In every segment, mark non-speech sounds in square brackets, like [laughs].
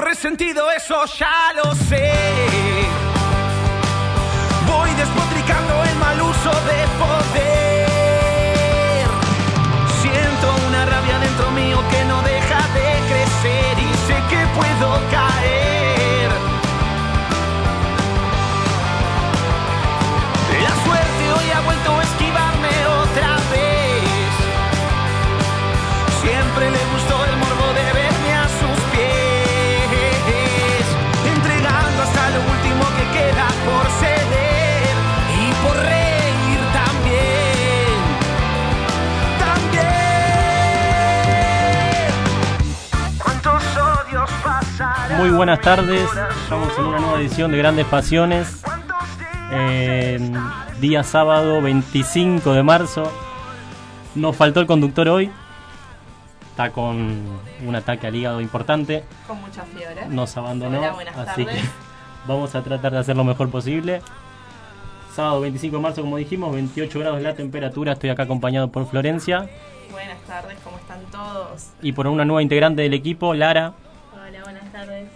resentido, eso ya lo sé. Voy despotricando el mal uso de poder. Muy buenas tardes, estamos en una nueva edición de Grandes Pasiones. ¿Cuántos Eh, día sábado 25 de marzo. Nos faltó el conductor hoy. Está con un ataque al hígado importante. con mucha fiebre. Nos abandonó. Hola, así tardes. que [laughs] vamos a tratar de hacer lo mejor posible. Sábado 25 de marzo, como dijimos, 28 grados la temperatura. Estoy acá acompañado por Florencia Buenas tardes, ¿cómo están todos? y por una nueva integrante del equipo, Lara. Tardes.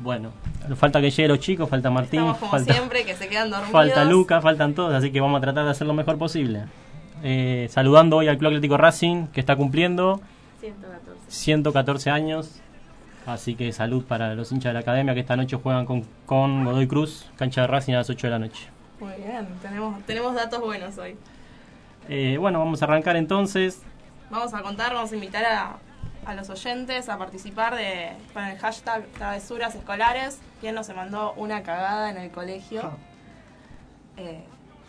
Bueno, falta que lleguen los chicos, falta Martín, Estamos como falta, siempre, que se quedan dormidos. falta Luca, faltan todos, así que vamos a tratar de hacer lo mejor posible. Eh, saludando hoy al Club Atlético Racing, que está cumpliendo 114. 114 años. Así que salud para los hinchas de la academia que esta noche juegan con, con Godoy Cruz, cancha de Racing a las 8 de la noche. Muy bien, tenemos, tenemos datos buenos hoy. Eh, bueno, vamos a arrancar entonces. Vamos a contar, vamos a invitar a, a los oyentes a participar de, con el hashtag travesuras escolares. ¿Quién nos mandó una cagada en el colegio? Eh,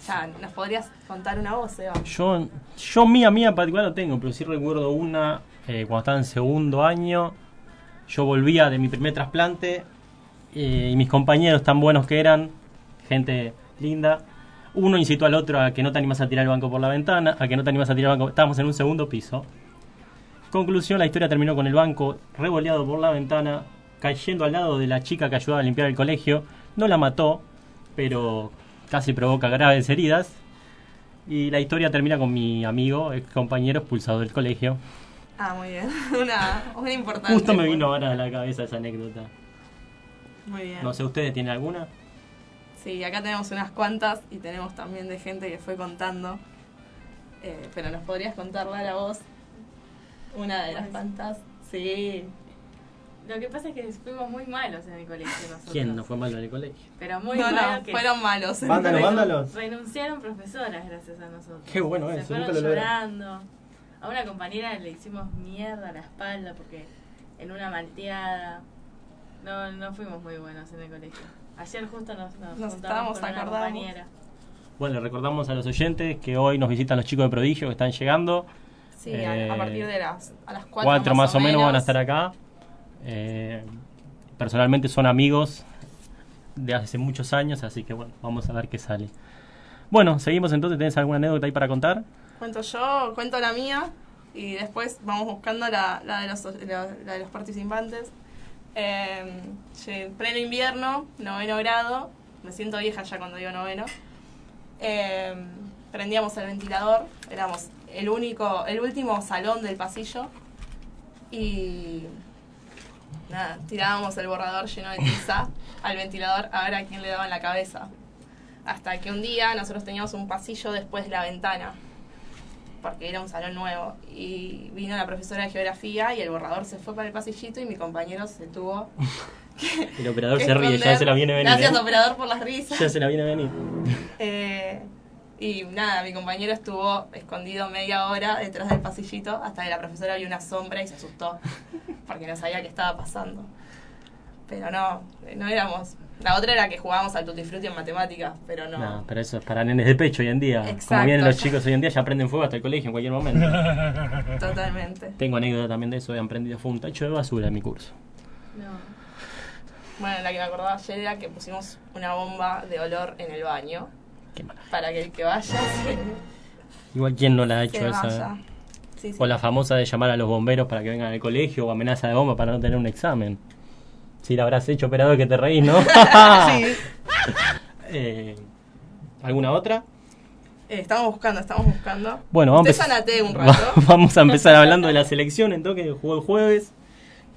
ya, ¿nos podrías contar una voz, Eva? Yo, yo mía, mía en particular no tengo, pero sí recuerdo una eh, cuando estaba en segundo año. Yo volvía de mi primer trasplante eh, y mis compañeros tan buenos que eran, gente linda. Uno incitó al otro a que no te animas a tirar el banco por la ventana, a que no te animas a tirar el banco. Estábamos en un segundo piso. Conclusión, la historia terminó con el banco revoleado por la ventana, cayendo al lado de la chica que ayudaba a limpiar el colegio. No la mató, pero casi provoca graves heridas. Y la historia termina con mi amigo, ex compañero expulsado del colegio. Ah, muy bien. [laughs] Una, una importante. Justo me vino ahora a la cabeza esa anécdota. Muy bien. No sé, ¿ustedes tienen alguna? Sí, acá tenemos unas cuantas y tenemos también de gente que fue contando. Eh, pero nos podrías contar, Lara, vos una de las cuantas. Sí. Lo que pasa es que fuimos muy malos en el colegio nosotros. ¿Quién no fue malo en el colegio? Pero muy no, malos no, que fueron malos. Mándalo, renun- mándalo. Renunciaron profesoras gracias a nosotros. Qué bueno Se eso, fueron nunca lo logré. llorando. A una compañera le hicimos mierda a la espalda porque en una malteada. No, no fuimos muy buenos en el colegio. Ayer justo nos, nos, Nos juntamos estábamos con una acordando. compañera. Bueno, le recordamos a los oyentes que hoy nos visitan los chicos de Prodigio que están llegando. Sí, a, a Eh, partir de las a las cuatro, Cuatro más o menos van a estar acá. Eh, personalmente son amigos de hace muchos años, así que bueno, vamos a ver qué sale. Bueno, seguimos entonces. ¿Tenés alguna anécdota ahí para contar? Cuento yo, cuento la mía y después vamos buscando la, la de, los, la, la de los participantes. Eh, pleno invierno, noveno grado, me siento vieja ya cuando digo noveno. Eh, prendíamos el ventilador, éramos el único, el último salón del pasillo y nada, tirábamos el borrador lleno de tiza [laughs] al ventilador a ver a quién le daba en la cabeza. Hasta que un día nosotros teníamos un pasillo después de la ventana, porque era un salón nuevo. Y vino la profesora de geografía y el borrador se fue para el pasillito y mi compañero se tuvo [laughs] El operador que se ríe, ya se la viene a venir. Gracias, ¿eh? operador, por las risas. Ya se la viene a venir. Eh, y nada, mi compañero estuvo escondido media hora detrás del pasillito hasta que la profesora vio una sombra y se asustó porque no sabía qué estaba pasando. Pero no, no éramos. La otra era que jugábamos al tutti frutti en matemáticas, pero no. No, pero eso es para nenes de pecho hoy en día. Como Exacto. vienen los chicos hoy en día, ya prenden fuego hasta el colegio en cualquier momento. [laughs] Totalmente. Tengo anécdota también de eso, he aprendido. Fue un tacho de basura en mi curso. No. Bueno, la que me acordaba ayer era que pusimos una bomba de olor en el baño Qué mala. para que el que vaya Igual, ¿quién no la ha hecho esa? vaya. Sí, sí. O la famosa de llamar a los bomberos para que vengan al colegio o amenaza de bomba para no tener un examen. Si la habrás hecho, operador, que te reís, ¿no? [laughs] Sí. [laughs] Eh, ¿Alguna otra? Eh, estamos buscando, estamos buscando. Bueno, vamos a Usted empezar- sanate un [laughs] rato. Vamos a empezar hablando de la selección, entonces que jugó el jueves.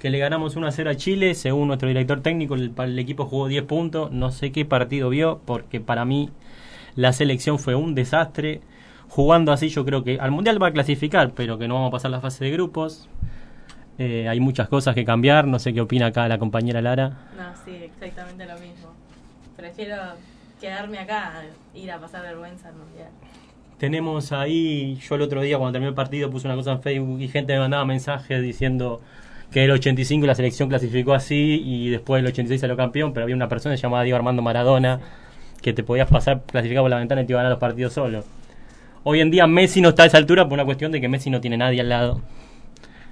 que le ganamos 1 a 0 a Chile, según nuestro director técnico, el, el equipo jugó 10 puntos, no sé qué partido vio, porque para mí la selección fue un desastre. Jugando así yo creo que al Mundial va a clasificar, pero que no vamos a pasar la fase de grupos. Eh, hay muchas cosas que cambiar, no sé qué opina acá la compañera Lara. No, sí, exactamente lo mismo. Prefiero quedarme acá ir a pasar vergüenza al mundial. Tenemos ahí, yo el otro día cuando terminó el partido puse una cosa en Facebook y gente me mandaba mensajes diciendo que el 85 la selección clasificó así y después el 86 salió campeón, pero había una persona llamada Diego Armando Maradona que te podías pasar clasificado por la ventana y te iba a ganar los partidos solo. Hoy en día Messi no está a esa altura por una cuestión de que Messi no tiene nadie al lado.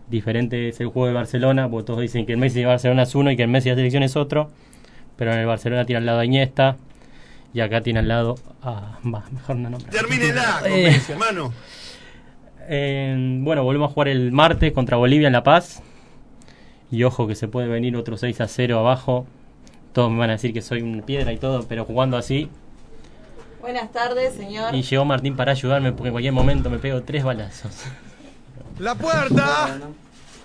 Diferente es el juego de Barcelona, porque todos dicen que el Messi de Barcelona es uno y que el Messi de la selección es otro, pero en el Barcelona tiene al lado a Iniesta y acá tiene al lado a... Va, mejor no nombrar. Termínela, Eh. convencio, hermano. Eh, bueno, volvemos a jugar el martes contra Bolivia en La Paz. Y ojo que se puede venir otro 6 a 0 abajo. Todos me van a decir que soy una piedra y todo, pero jugando así. Buenas tardes, señor. Y llegó Martín para ayudarme porque en cualquier momento me pego tres balazos. La puerta.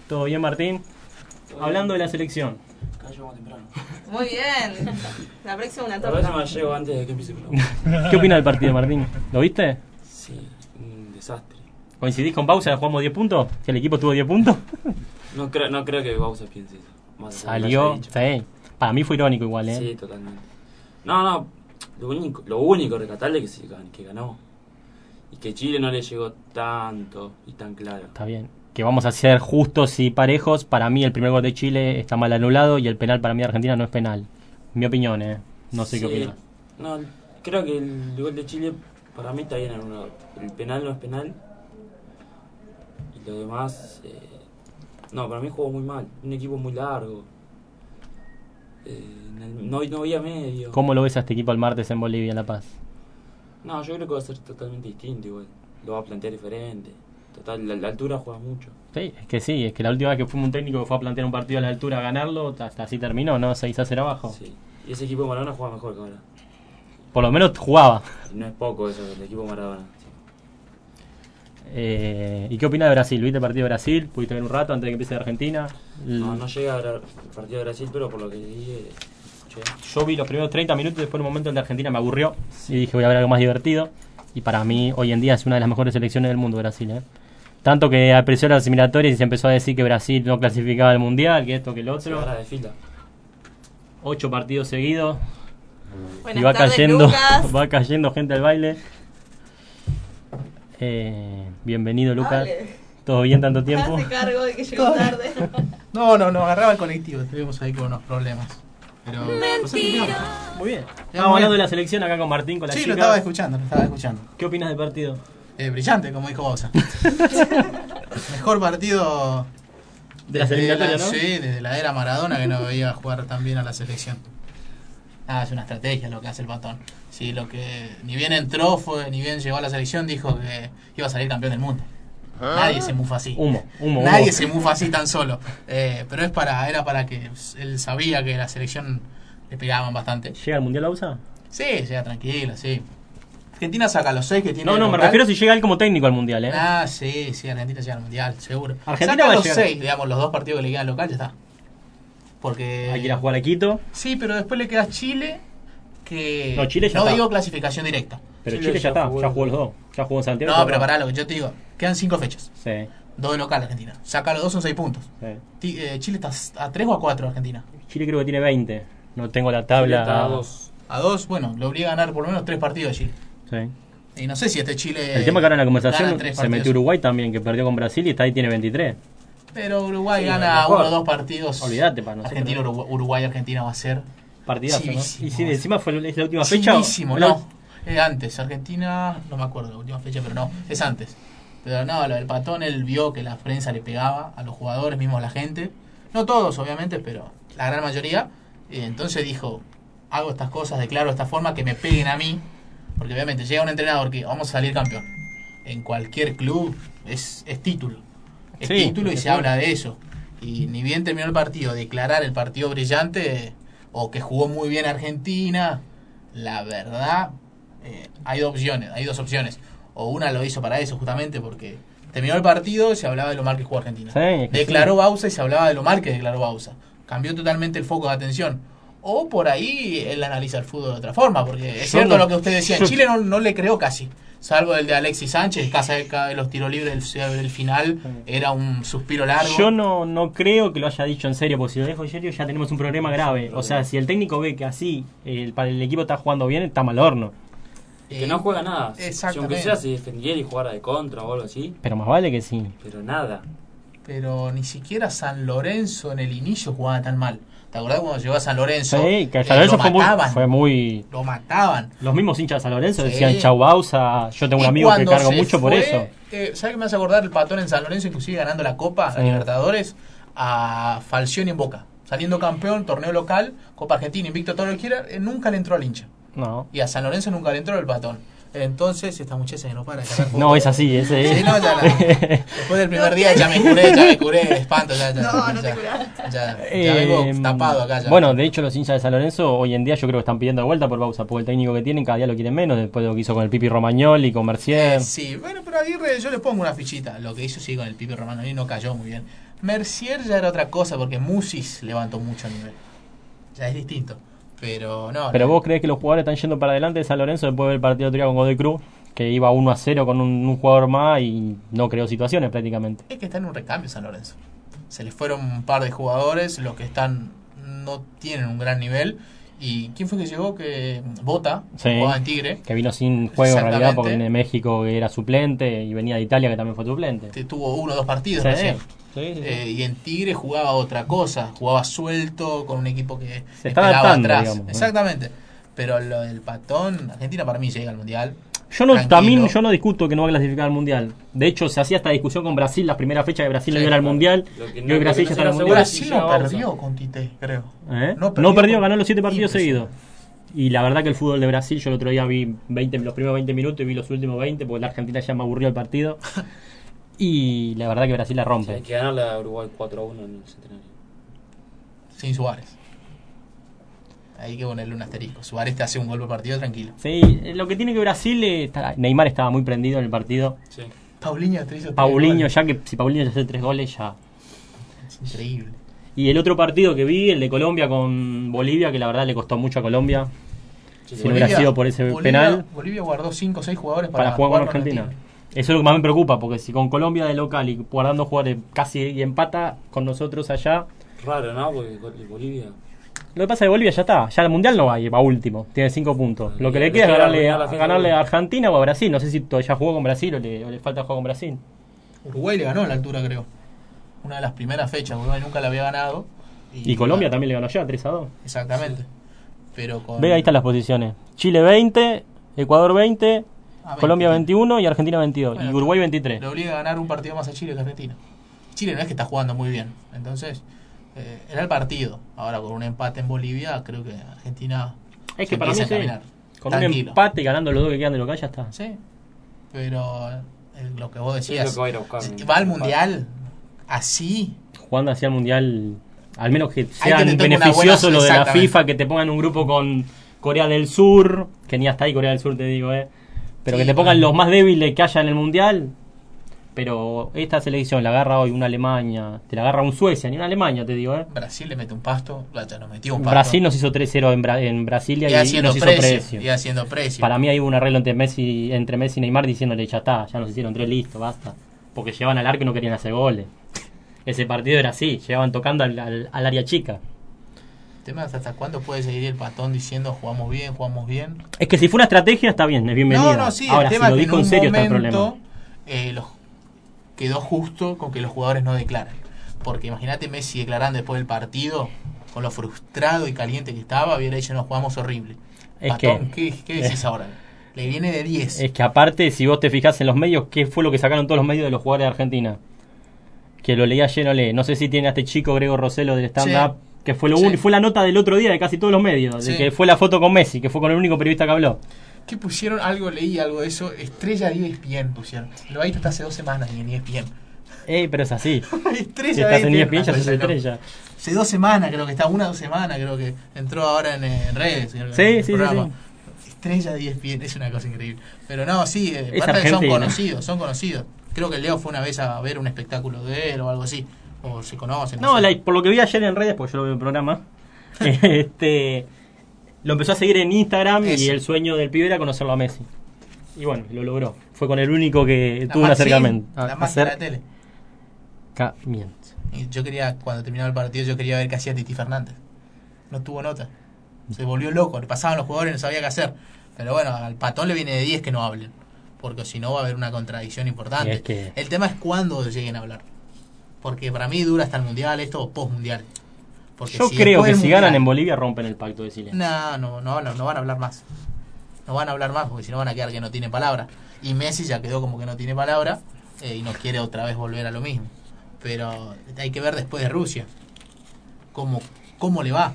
¿Todo bien, Martín? Hablando de la selección. Temprano. Muy bien. La próxima una La próxima torta. llego antes de que empiece el programa. [laughs] ¿Qué opinas del partido, Martín? ¿Lo viste? Sí, un desastre. ¿Coincidís con Pausa? ¿Jugamos 10 puntos? ¿Que el equipo tuvo 10 puntos? No creo, no creo que Bausa piense eso. Más Salió. Sí. Para mí fue irónico igual, ¿eh? Sí, totalmente. No, no, lo único, lo único rescatable es que, se que ganó. Y que Chile no le llegó tanto y tan claro. Está bien. Que vamos a ser justos y parejos. Para mí el primer gol de Chile está mal anulado y el penal para mí de Argentina no es penal. Mi opinión, ¿eh? No sé qué opinas. No, creo que el gol de Chile para mí está bien anulado. El penal no es penal. Y lo demás. eh, no, para mí jugó muy mal. Un equipo muy largo. En el- no, no había medio. ¿Cómo lo ves a este equipo el martes en Bolivia, en La Paz? No, yo creo que va a ser totalmente distinto igual. Lo va a plantear diferente. Total, la, la altura juega mucho. Sí, es que sí, es que la última vez que fuimos un técnico que fue a plantear un partido a la altura a ganarlo, hasta así terminó, ¿no? 6 a 0 abajo. Sí. Y ese equipo de Maradona juega mejor que ahora. Por lo menos jugaba. No es poco eso, el equipo de Maradona. Eh, ¿Y qué opinas de Brasil? ¿Viste el partido de Brasil? ¿Pudiste ver un rato antes de que empiece Argentina? No, no llega a ver el partido de Brasil, pero por lo que dije, escuché. Yo vi los primeros 30 minutos, después en un momento el de Argentina me aburrió y dije voy a ver algo más divertido. Y para mí hoy en día es una de las mejores selecciones del mundo Brasil. ¿eh? Tanto que apreció las eliminatorias y se empezó a decir que Brasil no clasificaba al Mundial, que esto, que el otro. de fila. Ocho partidos seguidos Buenas y va tardes, cayendo, Lucas. [laughs] va cayendo gente al baile. Eh, bienvenido Lucas. ¿Todo bien tanto [laughs] tiempo? Hace cargo de que llegó tarde. [laughs] No, no, no, agarraba el colectivo, estuvimos ahí con unos problemas. Pero. Muy bien. muy Estamos bien. hablando de la selección acá con Martín, con la Sí, chica. lo estaba escuchando, lo estaba escuchando. ¿Qué opinas del partido? Eh, brillante, como dijo Bausa. [laughs] Mejor partido De la- ¿no? Sí, desde la era Maradona que no veía jugar tan bien a la selección. Ah, es una estrategia lo que hace el patón. Sí, lo que ni bien entró, fue, ni bien llegó a la selección, dijo que iba a salir campeón del mundo. Nadie se mufa así. Humo, humo, Nadie humo. se mufa así tan solo. Eh, pero es para, era para que él sabía que la selección le pegaban bastante. ¿Llega al Mundial Lausa? Sí, llega tranquilo, sí. Argentina saca los seis que tiene. No, no, me refiero si llega él como técnico al Mundial, ¿eh? Ah, sí, sí, Argentina llega al mundial, seguro. Argentina saca va a los seis, digamos, los dos partidos que le quedan local, ya está. Porque. Hay que ir a jugar a Quito. Sí, pero después le queda Chile, que. No, Chile ya No está. digo clasificación directa. Pero Chile Chile, ya ya está, jugó ya jugó los dos. Ya jugó en Santiago. No, pero pará, lo que yo te digo. Quedan cinco fechas. Sí, Dos de local Argentina. Saca los dos, son seis puntos. sí. Eh, Chile está a tres o a cuatro Argentina. Chile creo que tiene 20. No tengo la Chile tabla. está a dos. A dos, bueno, lo obliga a ganar por lo menos tres partidos de Chile. Sí. Y no sé si este Chile. El tema que ahora en la conversación se metió Uruguay también, que perdió con Brasil y está ahí tiene 23. Pero Uruguay Sí, gana uno o dos partidos. Olvídate para nosotros. Argentina, Uruguay, Uruguay, Argentina va a ser. Partidazo, ¿no? Y sí, encima fue es la última fecha. La- no. Es antes, Argentina, no me acuerdo la última fecha, pero no, es antes. Pero no, lo del patón, él vio que la prensa le pegaba a los jugadores, mismo a la gente. No todos, obviamente, pero la gran mayoría. Y entonces dijo, hago estas cosas, declaro de esta forma, que me peguen a mí. Porque obviamente llega un entrenador que vamos a salir campeón. En cualquier club es, es título. Sí, título y se habla de eso. Y ni bien terminó el partido, declarar el partido brillante o que jugó muy bien Argentina, la verdad, eh, hay dos opciones, hay dos opciones. O una lo hizo para eso justamente porque Terminó el partido y se hablaba de lo mal que jugó Argentina. Sí, es que declaró sí. Bausa y se hablaba de lo mal que declaró Bausa. Cambió totalmente el foco de atención. O por ahí él analiza el fútbol de otra forma, porque es Yo cierto no- lo que usted decía. yo- En Chile no, no le creó casi. Salvo el de Alexis Sánchez, casa de los tiros libres del, del final, era un suspiro largo. Yo no, no creo que lo haya dicho en serio, porque si lo dejo en serio ya tenemos un problema grave. O sea, si el técnico ve que así el, para el equipo está jugando bien, está mal horno. Que no juega nada. Si Exactamente. aunque sea se defendiera y jugara de contra o algo así, Pero más vale que sí. pero nada. Pero ni siquiera San Lorenzo en el inicio jugaba tan mal. ¿Te acordás cuando llegó a San Lorenzo? Sí, que Eh, San Lorenzo lo fue muy, mataban. fue muy... Lo mataban. Los mismos hinchas de San Lorenzo Sí. decían chau Bausa, yo tengo un amigo que cargo mucho por eso. eh, ¿Sabes qué me hace acordar el patón en San Lorenzo, inclusive ganando la Copa, la Sí. Libertadores, a Falcioni en Boca? Saliendo campeón, torneo local, Copa Argentina, invicto todo lo que quiera, eh, nunca le entró al hincha. No. Y a San Lorenzo nunca le entró el patón. Entonces, esta muchacha que no para de No, es así, ese Sí, es. no, ya la- [laughs] después del primer día ya me curé, ya me curé, el espanto, ya, ya. No, no te ya, curaste. Ya, ya Eh, vengo tapado acá ya. Bueno, de hecho los hinchas de San Lorenzo hoy en día yo creo que están pidiendo de vuelta por Bausa, porque el técnico que tienen cada día lo quieren menos, después de lo que hizo con el Pipi Romagnoli, con Mercier. Sí, bueno, pero Aguirre yo le pongo una fichita. Lo que hizo sí con el Pipi Romano y no cayó muy bien. Mercier ya era otra cosa porque Musis levantó mucho nivel. Ya es distinto. Pero no. Pero no. vos crees que los jugadores están yendo para adelante de San Lorenzo después del partido día con Godoy Cruz, que iba 1 a 0 con un, un jugador más y no creó situaciones prácticamente. Es que está en un recambio San Lorenzo. Se les fueron un par de jugadores, los que están no tienen un gran nivel. ¿Y quién fue que llegó? Que Bota, Sí. jugaba en Tigre. Que vino sin juego en realidad porque de México que era suplente y venía de Italia que también fue suplente. Tuvo uno o dos partidos Sí, recién. sí, sí, sí. Eh, y en Tigre jugaba otra cosa, jugaba suelto con un equipo que Se está adaptando, atrás. digamos, ¿no? Exactamente. Pero lo del patón, Argentina para mí llega al mundial. Yo no, Tranquilo. también yo no discuto que no va a clasificar al mundial. De hecho, se hacía esta discusión con Brasil, las primeras fechas de Brasil no Sí, iban al mundial. Y no- hoy Brasil ya está no en el mundial. Brasil no perdió con Tite, creo. ¿Eh? No No perdió perdió, con- ganó los siete partidos seguidos. Y la verdad que el fútbol de Brasil, yo el otro día vi 20, los primeros 20 minutos y vi los últimos 20 porque la Argentina ya me aburrió el partido. [laughs] Y la verdad que Brasil la Hay rompe. que ganarle a Uruguay 4 a 1 en el centenario. Sin Suárez. Hay que ponerle un asterisco. Suárez te hace un gol por partido tranquilo. Sí, lo que tiene que Brasil, está- Neymar estaba muy prendido en el partido. Sí. Paulinho te hizo tres Paulinho, ya que si Paulinho ya hace tres goles, ya. Es increíble. Y el otro partido que vi, el de Colombia con Bolivia, que la verdad le costó mucho a Colombia. Sí, Si no hubiera sido por ese Bolivia- penal. Bolivia guardó 5 o 6 jugadores para, para jugar con Argentina. Eso es lo que más me preocupa, porque si con Colombia de local y guardando jugadores casi y empata con nosotros allá, Raro, ¿no? Porque Bol- Bolivia. lo que pasa es que Bolivia ya está, ya el mundial no va, y va último, tiene cinco puntos. Lo que le queda es ganarle, a, ganarle a Argentina o a Brasil. No sé si todavía jugó con Brasil o le, o le falta jugar con Brasil. Uruguay le ganó en la altura, creo. Una de las primeras fechas. Uruguay nunca la había ganado. Y Colombia también le ganó ya, 3 a 2. Exactamente. Pero con. Ve, ahí están las posiciones. Chile 20, Ecuador 20, Ah, Colombia 20. 21 y Argentina 22. Bueno, y Uruguay 23. Le obliga a ganar un partido más a Chile que a Argentina. Chile no es que está jugando muy bien. Entonces, eh, era el partido. Ahora con un empate en Bolivia, creo que Argentina. Es se que para mí sí. caminar. Con un empate y ganando los dos que quedan de local ya está. Sí. Pero eh, lo que vos decías. que va a ir a buscar. si va al mundial así. Jugando hacia el mundial, al menos que sean beneficiosos buena- lo de la. FIFA, que te pongan un grupo con Corea del Sur, que ni hasta ahí Corea del Sur te digo, eh. Pero Sí, que te pongan bueno. los más débiles que haya en el mundial. Pero esta selección la agarra hoy una Alemania, te la agarra un Suecia, ni una Alemania te digo, eh. Brasil le mete un pasto. Ya nos metió un pasto. Brasil nos hizo 3-0 en, Bra- en Brasilia y y, haciendo nos hizo precio. Y haciendo precio. Para mí hay un arreglo entre Messi, entre Messi y Neymar diciéndole ya está, ya nos hicieron tres listo, basta. Porque llevaban al arco y no querían hacer goles. Ese partido era así, llevaban tocando al, al- al área chica. Tema es hasta cuándo puede seguir el patón diciendo jugamos bien, jugamos bien. Es que si fue una estrategia está bien, es bienvenido. No, no, sí, Ahora, el tema si lo dijo en serio está el momento problema. eh, los- quedó justo con que los jugadores no declaran. Porque imagínate Messi declarando después del partido, con lo frustrado y caliente que estaba, hubiera dicho nos jugamos horrible. Es Patón, que- ¿qué, qué decís [laughs] ahora? Le viene de 10. Es que aparte, si vos te fijás en los medios, ¿qué fue lo que sacaron todos los medios de los jugadores de Argentina? Que lo leía lleno, lee. No sé si tiene a este chico Grego Roselo del stand-up, que fue lo Sí. fue la nota del otro día de casi todos los medios, Sí. de que fue la foto con Messi, que fue con el único periodista que habló. ¿Qué pusieron? Algo leí, algo de eso. Estrella de ESPN pusieron. Lo ahí está hace dos semanas y en E ESPN. Ey, pero es así. [laughs] estrella Si estás en ESPN ya sos cosa loca. estrella. Hace dos semanas creo que está, una o dos semanas creo que entró ahora en, en redes. que Sí, en el sí, sí, programa. Estrella de ESPN, es una cosa increíble. Pero no, sí, eh, son conocidos, son conocidos. Creo que Leo fue una vez a ver un espectáculo de él o algo así. O se conocen. No, sé. la- por lo que vi ayer en redes, porque yo lo veo en programa, [laughs] este, lo empezó a seguir en Instagram y el sueño del pibe era conocerlo a Messi. Y bueno, lo logró. Fue con el único que La tuvo un acercamiento. sí, la a- máquina de la tele. acercamiento. Y yo quería, cuando terminaba el partido, yo quería ver qué hacía Titi Fernández. No tuvo nota. Se volvió loco. Le pasaban los jugadores y no sabía qué hacer. Pero bueno, al patón le viene de 10 que no hablen. Porque si no va a haber una contradicción importante. Y es que- El tema es cuándo lleguen a hablar. Porque para mí dura hasta el mundial, esto o post-mundial. Porque Yo si creo que si ganan en Bolivia rompen el pacto de silencio. No, no, no, no, no van a hablar más. No van a hablar más porque si no van a quedar que no tienen palabra. Y Messi ya quedó como que no tiene palabra eh, y no quiere otra vez volver a lo mismo. Pero hay que ver después de Rusia cómo, cómo le va.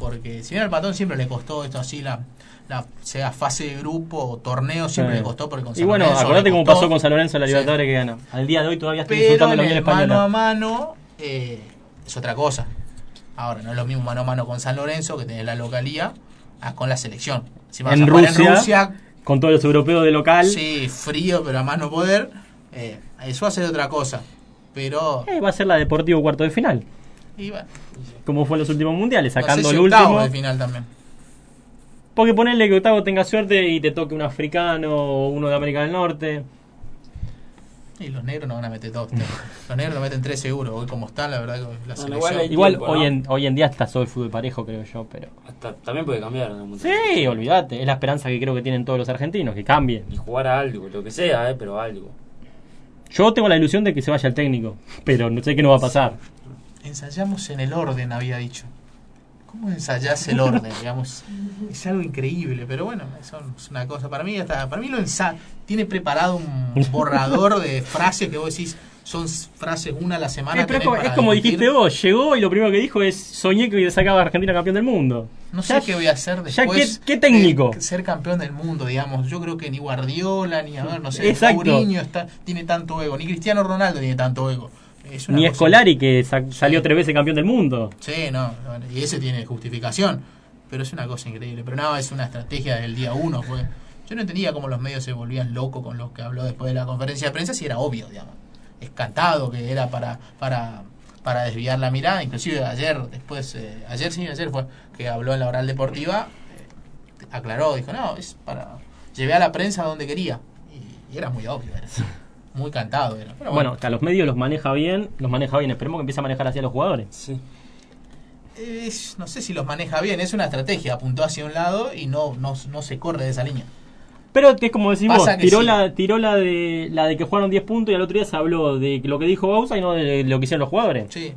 Porque si bien al patón siempre le costó esto así, la, la sea fase de grupo o torneo, siempre Sí. le costó porque con Y San bueno, Lorenzo acordate cómo pasó con San Lorenzo en la Sí. Libertadores que gana. Al día de hoy todavía estoy Pero disfrutando en la Unión el mano a Española. mano eh, es otra cosa. Ahora, no es lo mismo mano a mano con San Lorenzo, que tenés la localía, a con la selección. Si vas En a Rusia, en Rusia, Con todos los europeos de local. sí, frío, pero a más no poder, eh, eso va a ser otra cosa. Pero, eh, va a ser la Deportivo cuarto de final. y bueno, Como fue en los últimos mundiales, no sé sacando si el último. de final también. Porque ponerle que Octavo tenga suerte y te toque un africano o uno de América del Norte. Y los negros no van a meter dos. [laughs] Los negros lo meten tres seguro. Hoy como están, la verdad que la Bueno, selección... igual Igual tiempo, hoy, ¿no? en, hoy en día está todo el fútbol parejo, creo yo, pero... Hasta, también puede cambiar. Sí, olvídate, es la esperanza que creo que tienen todos los argentinos, que cambien. Y jugar a algo, lo que sea, eh, pero algo. Yo tengo la ilusión de que se vaya el técnico, pero no sé qué no va a pasar. Ensayamos en el orden, había dicho. ¿Cómo ensayás el orden? digamos? Es algo increíble, pero bueno, eso es una cosa. Para mí, hasta, para mí lo ensa tiene preparado un borrador de frases que vos decís, son frases una a la semana. Es como, es dijiste vos, llegó y lo primero que dijo es soñé que sacaba a Argentina campeón del mundo. No sé Ya- qué voy a hacer ya después. qué- qué técnico. de ser campeón del mundo, digamos. Yo creo que ni Guardiola, ni a ver, no sé, Exacto. Mourinho está, tiene tanto ego, ni Cristiano Ronaldo tiene tanto ego. Es una Ni cosa- Escolari, que sa- salió tres veces campeón del mundo. Sí, no, y ese tiene justificación, pero es una cosa increíble. Pero no, es una estrategia del día uno. Fue. Yo no entendía cómo los medios se volvían locos con lo que habló después de la conferencia de prensa, si era obvio, digamos. Es cantado que era para, para, para desviar la mirada. Inclusive ayer, después, eh, ayer sí, ayer fue que habló en la oral deportiva, eh, aclaró, dijo, no, es para... Llevé a la prensa donde quería. Y, y era muy obvio, era. [laughs] Muy cantado era. Pero Bueno, que a los medios los maneja bien, los maneja bien. Esperemos que empiece a manejar así a los jugadores. Sí. es- no sé si los maneja bien, es una estrategia, apuntó hacia un lado y no, no, no se corre de esa línea. Pero es como decimos, tiró, sí. la, tiró la de la de que jugaron 10 puntos y al otro día se habló de lo que dijo Bausa y no de lo que hicieron los jugadores. Sí,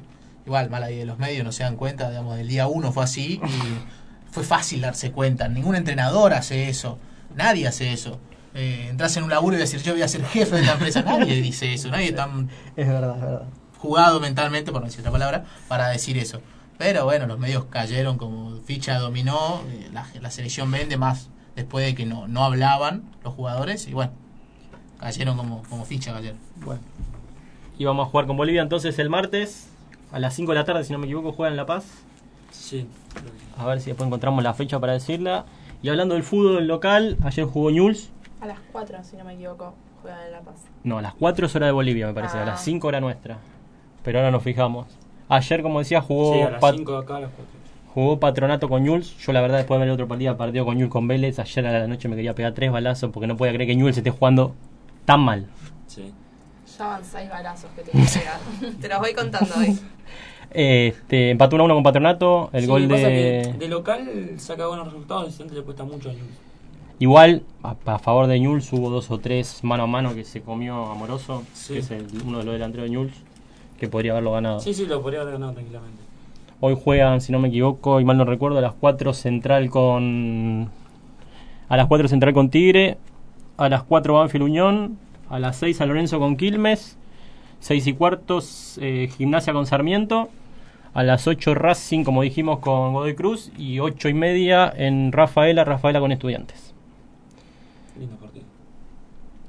igual, mal ahí de los medios no se dan cuenta, digamos, del día uno fue así y fue fácil darse cuenta. Ningún entrenador hace eso, nadie hace eso. Eh, entras en un laburo y decir yo voy a ser jefe de la empresa, nadie [laughs] dice eso, nadie tan Es verdad, es verdad. jugado mentalmente, por no decir otra palabra, para decir eso. Pero bueno, los medios cayeron como ficha dominó, eh, la, la selección vende más después de que no, no hablaban los jugadores y bueno, cayeron como, como ficha cayeron. Bueno. Y vamos a jugar con Bolivia entonces el martes a las 5 de la tarde, si no me equivoco, juegan en La Paz. Sí. A ver si después encontramos la fecha para decirla. Y hablando del fútbol local, ayer jugó Newell's. A las 4, si no me equivoco, juegan en La Paz. No, a las 4 es hora de Bolivia, me parece. A Ah. las 5 hora nuestra. Pero ahora nos fijamos. Ayer, como decía, jugó, Sí, a las Pat- 5 de acá, a las 4. jugó Patronato con Newell's. Yo, la verdad, después de ver el otro partido, partido con Newell's con Vélez, ayer a la noche me quería pegar tres balazos porque no podía creer que Newell's esté jugando tan mal. Sí. Ya van 6 balazos que te voy a pegar. [laughs] te los voy contando hoy. Este, empató 1 1 con Patronato. El Sí, gol de. que de local saca buenos resultados y siempre le cuesta mucho a Newell's. Igual, a, a favor de Newell's hubo dos o tres mano a mano que se comió Amoroso, Sí. que es el- uno de los delanteros de Newell's, que podría haberlo ganado. Sí, sí, lo podría haber ganado tranquilamente. Hoy juegan, si no me equivoco, y mal no recuerdo, a las 4 Central con. A las 4 Central con Tigre, a las 4 Banfield Unión, a las 6 San Lorenzo con Quilmes, 6 y cuartos eh, Gimnasia con Sarmiento, a las 8 Racing, como dijimos, con Godoy Cruz, y 8 y media en Rafaela, Rafaela con Estudiantes. Lindo partido.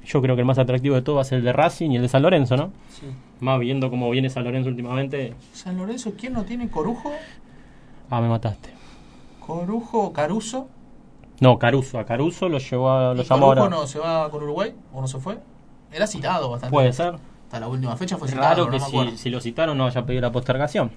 Yo creo que el más atractivo de todo va a ser el de Racing y el de San Lorenzo, ¿no? Sí. Más viendo cómo viene San Lorenzo últimamente. San Lorenzo, ¿quién no tiene Corujo? Ah, me mataste. Corujo, Caruso. No, Caruso. A Caruso lo llevó a, lo ¿Y llamó Corujo ahora. no se va con Uruguay o no se fue? Era citado bastante. Puede ser. Hasta la última fecha fue citado, no que me acuerdo. si, si lo citaron no haya pedido la postergación.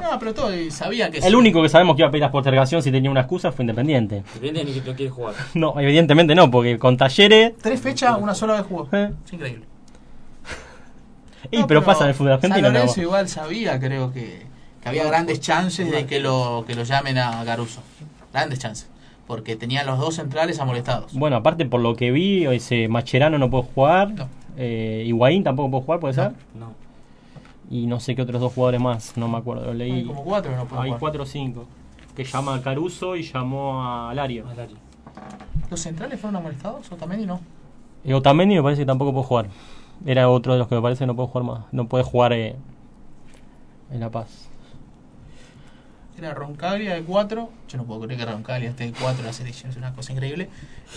No, pero todo y sabía que El sí. único que sabemos que iba a pedir la postergación si tenía una excusa fue Independiente. Depende de ni que no quiere jugar. [laughs] No, evidentemente no, porque con Talleres... Tres fechas, una sola vez jugó. Eh. Es increíble. [laughs] Y No, pero pasa en el fútbol argentino. San ¿no? Lorenzo igual sabía, creo que, que había grandes chances de que lo, que lo llamen a Garuso. Grandes chances. Porque tenían los dos centrales amolestados. Bueno, aparte por lo que vi, ese Macherano no puede jugar. No. Eh, Higuaín tampoco puede jugar, puede ser. No. Y no sé qué otros dos jugadores más, no me acuerdo. Lo Hay leí. como cuatro que no pueden Hay jugar. cuatro o cinco. Que llama a Caruso y llamó a Lario. Al área. ¿Los centrales fueron amolestados? Otamendi no. Y Otamendi me parece que tampoco puede jugar. Era otro de los que me parece que no puede jugar más. No puede jugar eh, en La Paz. Era Roncaglia de 4. Yo no puedo creer que Roncaglia esté de 4 en la selección. Es una cosa increíble.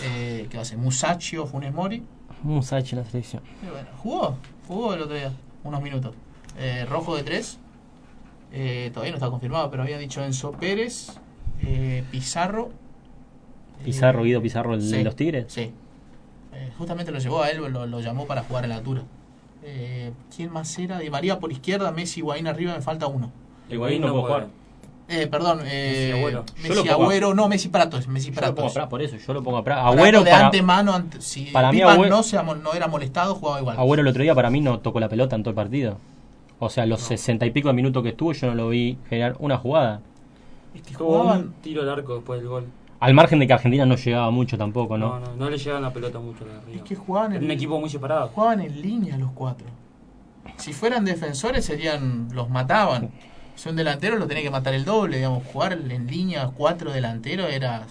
Eh, ¿Qué va a ser? Musacchio, Funes Mori. Musachi en la selección. Y bueno, jugó. Jugó el otro día. Unos minutos. Eh, rojo de 3. todavía no está confirmado, pero había dicho Enzo Pérez. eh, Pizarro. Pizarro, eh, Guido Pizarro, el de los Tigres. Sí. Eh, justamente lo llevó a él, lo, lo llamó para jugar en la altura. Eh, ¿Quién más era? Di María por izquierda, Messi, Guaín arriba, me falta uno. Higuaín no puede jugar. Eh, perdón, eh, Messi, Agüero. Messi, Agüero, no, Messi Prato, es Messi Yo lo Prato. pongo a Pra- por eso, yo lo pongo a Pra- Prato Agüero de para, antemano, ante- si para mí Agüero- no, se no era molestado, jugaba igual. Agüero el otro día para mí no tocó la pelota en todo el partido. O sea, los sesenta y pico de minutos que estuvo yo no lo vi generar una jugada. Es que Tuvo jugaban, un tiro al arco después del gol. Al margen de que Argentina no llegaba mucho tampoco, No, ¿no? no, no, le llegaban la pelota mucho a la arriba. es que jugaban en, un equipo muy separado. jugaban en línea los cuatro. Si fueran defensores serían los mataban. Si un delantero lo tenía que matar el doble, digamos, jugar en línea cuatro delanteros era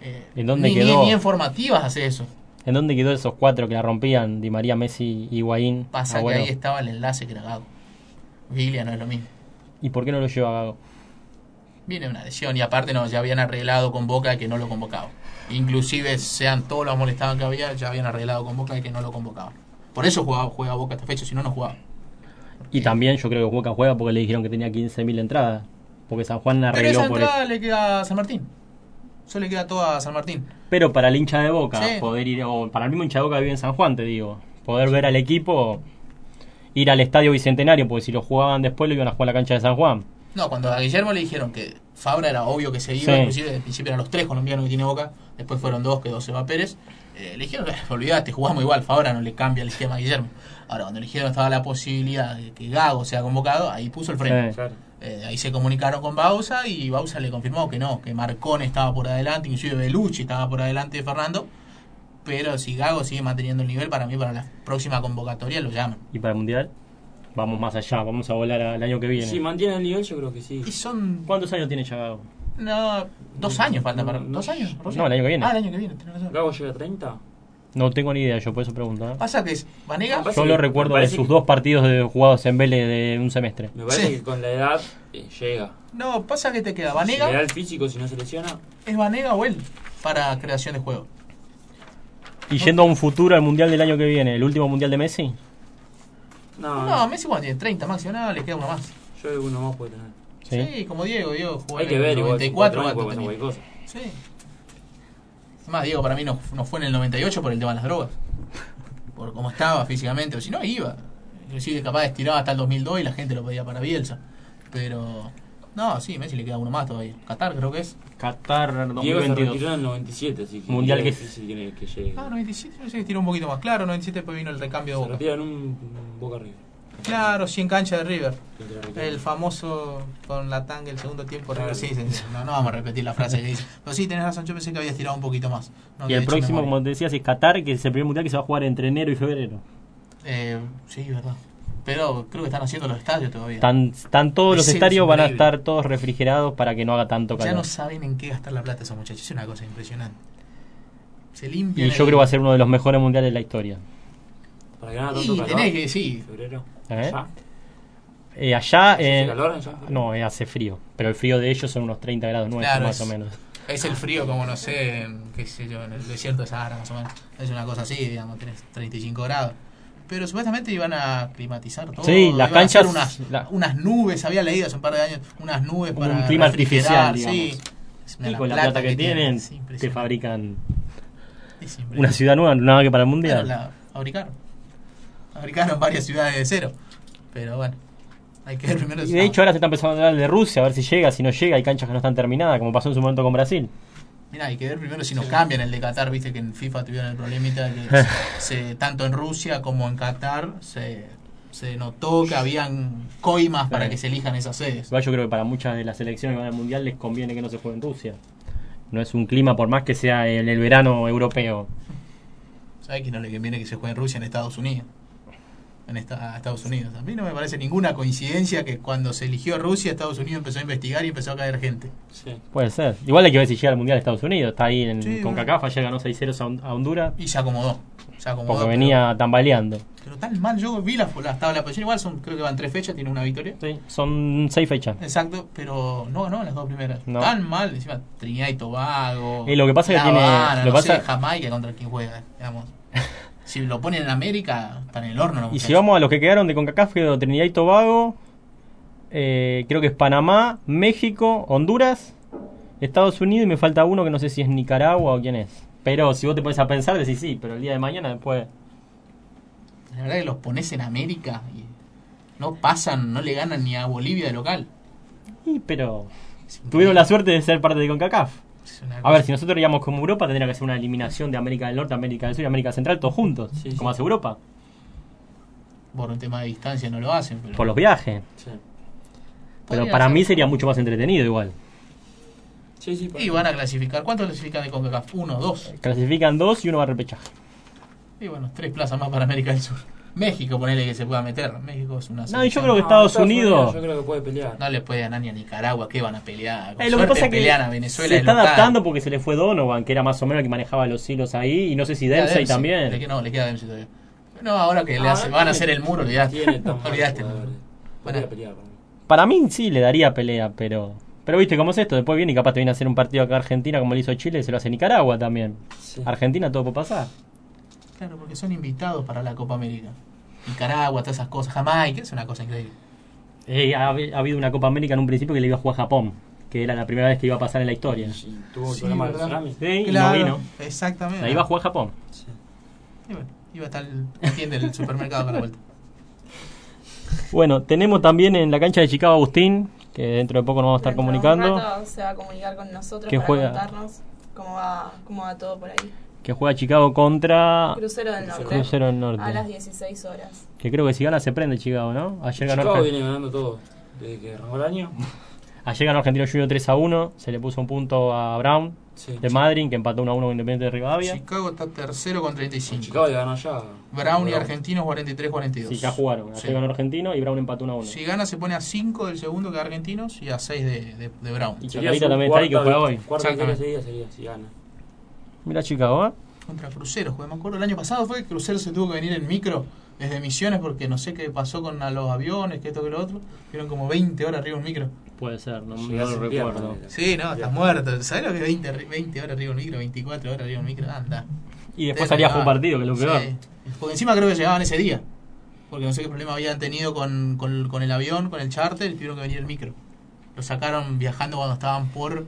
eh, ¿En dónde ni, quedó? Ni, ni en formativas hace eso. ¿En dónde quedó esos cuatro que la rompían? Di María, Messi, Higuaín, Pasa Agüero. que ahí estaba el enlace que era Gago. Viglia no es lo mismo. ¿Y por qué no lo lleva Gago? Viene una lesión y aparte no, ya habían arreglado con Boca que no lo convocaba. Inclusive sean todos los molestados que había, ya habían arreglado con Boca que no lo convocaban. Por eso jugaba, juega Boca esta fecha, si no, no jugaba. Y también yo creo que Boca juega porque le dijeron que tenía 15.000 entradas. Porque San Juan Pero arregló esa por eso. entrada le queda a San Martín. Eso le queda todo a San Martín. Pero para el hincha de Boca, Sí. poder ir, o para el mismo hincha de Boca que vive en San Juan, te digo, poder ver al equipo, ir al estadio Bicentenario, porque si lo jugaban después lo iban a jugar a la cancha de San Juan. No, cuando a Guillermo le dijeron que Fabra era obvio que se iba, Sí. inclusive al principio eran los tres colombianos que tiene Boca, después fueron dos, que dos se va Pérez, eh, le dijeron, "Eh, [laughs] olvídate, jugamos igual, Fabra no le cambia el esquema a Guillermo. Ahora, cuando le dijeron estaba la posibilidad de que Gago sea convocado, ahí puso el freno. Sí. Claro. Eh, ahí se comunicaron con Bausa y Bausa le confirmó que no, que Marcón estaba por adelante, inclusive Belucci estaba por adelante de Fernando, pero si Gago sigue manteniendo el nivel, para mí para la próxima convocatoria lo llaman. Y para el Mundial, vamos más allá, vamos a volar al año que viene. Si mantiene el nivel, yo creo que sí. Y son ¿Cuántos años tiene ya Gago? no, dos años falta para... No, ¿Dos años? No, el año que viene. Ah, el año que viene, tenés razón. Gago llega a 30. No tengo ni idea, yo por eso pregunto. ¿eh? Pasa que es Vanega, Yo lo recuerdo de sus que- dos partidos de, jugados en Vélez de un semestre. Me parece Sí. que con la edad eh, llega. no, pasa que te queda Si le da Vanega, el físico, si no se lesiona. es Vanega o él para creación de juego. Y yendo a un futuro al Mundial del año que viene, el último Mundial de Messi, No, No, Messi cuando tiene 30 máximo, nada, le queda uno más. yo uno más puede tener. ¿sí? Sí, como Diego, Diego jugó Hay que ver, igual. 94 94 cuánto puede pasar tenía. cualquier cosa. Sí. Más Diego para mí no, no fue en el 98 por el tema de las drogas. Por cómo estaba físicamente, o si no iba. Inclusive capaz estiraba hasta el 2002 y la gente lo pedía para Bielsa. Pero no, sí, Messi le queda uno más todavía. Qatar creo que es. Qatar Diego se 2022. retiró en el 97, así que Mundial es que- difícil que, que llegue. Ah, 97, no sé, estiró un poquito más. Claro, 97 después vino el recambio de se Boca. retira en un, un Boca arriba. Claro, 100 cancha de River. El famoso con la tanga el segundo tiempo River. Sí, sí, sí. No, no vamos a repetir la frase que dice. Pero sí, tenés razón, yo pensé que había estirado un poquito más. No Y el próximo, como te decías, es Qatar, que es el primer Mundial que se va a jugar entre enero y febrero. Eh, sí, verdad. Pero creo que están haciendo los estadios todavía. Están, están todos los Es estadios van a estar todos refrigerados para que no haga tanto ya calor. no saben en qué gastar la plata esos muchachos. Es una cosa impresionante. Se y limpian. yo creo que va a ser uno de los mejores mundiales de la historia. Para que no haga Y tanto calor. tenés que, sí. Febrero. ¿Eh? ¿Ya? Eh, allá, ¿Hace eh, calor allá? no, eh, hace frío, pero el frío de ellos son unos 30 grados nuestros Claro, más es- o menos. Es el frío, como no sé, en, qué sé yo, en el desierto de Sahara, más o menos. Es una cosa así, digamos, tenés 35 grados. Pero supuestamente iban a climatizar todo. Sí, las canchas- Unas, la- unas nubes, había leído hace un par de años, unas nubes para. un clima artificial, digamos. Y con la plata que tienen, te fabrican una ciudad nueva, nada que para el Claro, mundial. la fabricaron. Fabricaron varias ciudades de cero. Pero bueno, hay que ver primero Y de hecho ahora se está empezando a hablar de Rusia, a ver si llega, si no llega, hay canchas que no están terminadas, como pasó en su momento con Brasil. Mira, hay que ver primero si nos cambian el de Qatar, viste que en FIFA tuvieron el problemita que [laughs] se, tanto en Rusia como en Qatar se, se notó que habían coimas para Sí. que se elijan esas sedes. Yo creo que para muchas de las selecciones que van al mundial les conviene que no se juegue en Rusia. No es un clima, por más que sea el verano europeo. ¿Sabes que no le conviene que se juegue en Rusia en Estados Unidos? En esta, a Estados Unidos. A mí no me parece ninguna coincidencia que cuando se eligió Rusia, Estados Unidos empezó a investigar y empezó a caer gente. Sí. Puede ser. Igual hay que ver si llega al mundial de Estados Unidos. Está ahí en, Sí, con bueno. CACAF, ayer ganó 6-0 a Hon- a Honduras Y se acomodó. Se acomodó. porque pero- venía tambaleando. Pero, tan mal, yo vi las la tabla de posición, igual son, creo que van tres fechas, tiene una victoria. Sí, son 6 fechas. Exacto, pero no, no, las dos primeras. No. Tan mal, encima Trinidad y Tobago. Y lo que pasa es que tiene- Habana, lo no pasa- sé, Jamaica contra quien juega, digamos. [laughs] si lo ponen en América, están en el horno. Y si vamos a los que quedaron de CONCACAF, quedó Trinidad y Tobago, eh, creo que es Panamá, México, Honduras, Estados Unidos y me falta uno que no sé si es Nicaragua o quién es. Pero si vos te pones a pensar, decís sí, pero el día de mañana después... La verdad que los pones en América y no pasan, no le ganan ni a Bolivia de local. Y pero tuvieron la suerte de ser parte de CONCACAF. A ver, si nosotros iríamos como Europa, tendría que ser una eliminación de América del Norte, América del Sur y América Central, todos juntos, Sí, como sí. hace Europa, Por un tema de distancia no lo hacen. Pero por los viajes. Sí. Pero para ser. mí sería mucho más entretenido igual. Sí, sí, Y van a clasificar. ¿Cuántos clasifican de CONCACAF? Uno, dos. Clasifican dos y uno va a repechaje. Y bueno, tres plazas más para América del Sur. México, ponele que se pueda meter. México es una No, y yo creo que Estados Unidos- Yo creo que puede pelear. No le puede ganar ni a Nicaragua, que van a pelear. Con Eh, lo que suerte pasa es que pelean a Venezuela se está local. adaptando porque se le fue Donovan, que era más o menos el que manejaba los hilos ahí, y no sé si Le queda Dempsey Dempsey. también. Queda- no, le queda Dempsey todavía. No, ahora que le Ah, hace- no van a tiene- hacer el muro, olvidaste. Tiene tan [laughs] buenos olvidaste. jugadores. Bueno. Podría pelear para mí. Para mí sí le daría pelea, pero pero viste cómo es esto, después viene y capaz te viene a hacer un partido acá a Argentina como le hizo Chile, se lo hace Nicaragua también. Sí. Argentina todo puede pasar. Claro, porque son invitados para la Copa América. Nicaragua, todas esas cosas. Jamaica, es una cosa increíble. Eh, ha, ha habido una Copa América en un principio que le iba a jugar a Japón, que era la primera vez que iba a pasar en la historia. Y tuvo Sí, problemas de ¿verdad? tsunami. Sí, y no vino. Exactamente. La iba a jugar a Japón. Sí. Y bueno, iba a estar el, entiende, el supermercado con la vuelta. Bueno, tenemos también en la cancha de Chicago Agustín, que dentro de poco nos vamos a estar Dentro de un comunicando, rato se va a comunicar con nosotros Que para juega. contarnos cómo va, cómo va todo por ahí. Que juega Chicago contra Crucero del Norte. Crucero del A las Norte. 16 horas. Que creo que si gana se prende Chicago, ¿no? Ayer ganó, Chicago viene ganando todo. Desde que arrancó el año. [laughs] Ayer ganó Argentino Junior 3 a 1, se le puso un punto a Brown Sí. de Madrid, que empató 1 a 1 con Independiente de Rivadavia. Chicago está tercero con 35. Chicago ya ganó ya. Brown y Argentinos 43-42. Sí, ya jugaron. Ayer Sí. ganó Argentino y Brown empató 1 a 1. Si gana se pone a 5 del segundo que Argentinos y a 6 de, de, de Brown. Y Sería Chacarita también está ahí, que juega hoy. Cuarta seguida sería si gana. Mira Chicago, ¿eh? Contra Crucero, jugué, me acuerdo el año pasado fue que Crucero se tuvo que venir en micro desde Misiones porque no sé qué pasó con a los aviones, que esto que lo otro. Fueron como 20 horas arriba en micro. Puede ser, no, no Llegás lo pierna, recuerdo. Sí, no, estás muerto. ¿Sabes lo que es 20, arri- 20 horas arriba en micro? 24 horas arriba en micro, anda. Y después Te salía a jugar regaban. partido, que es lo peor. Sí. Porque encima creo que llegaban ese día. Porque no sé qué problema habían tenido con, con, con el avión, con el charter, y tuvieron que venir el micro. Lo sacaron viajando cuando estaban por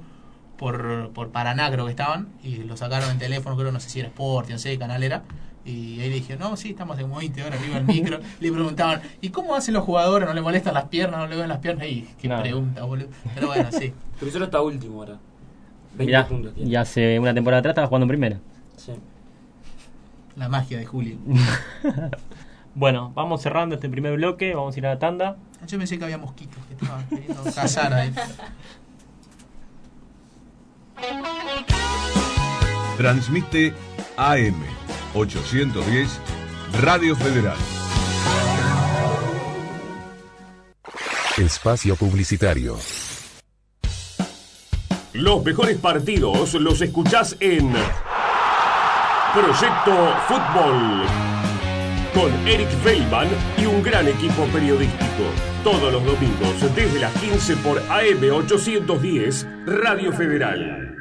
por, por Paraná, creo que estaban, y lo sacaron en teléfono, creo, no sé si era Sport, no sé qué canal era. Y ahí le dijeron, no, sí, estamos de como 20 horas arriba del [laughs] micro. le preguntaban, ¿y cómo hacen los jugadores? ¿No le molestan las piernas? ¿No le ven las piernas? Y qué pregunta, boludo. Pero bueno, sí. [laughs] Crucero está último ahora. 20 Mirá, puntos tiene. y hace una temporada atrás estaba jugando en primera. Sí. La magia de Julio. [laughs] Bueno, vamos cerrando este primer bloque, vamos a ir a la tanda. Yo pensé que había mosquitos que estaban queriendo cazar ahí. Transmite AM 810 Radio Federal. Espacio Publicitario. Los mejores partidos los escuchás en Proyecto Fútbol. Con Eric Feldman y un gran equipo periodístico. Todos los domingos desde las 15 por AM810 Radio Federal.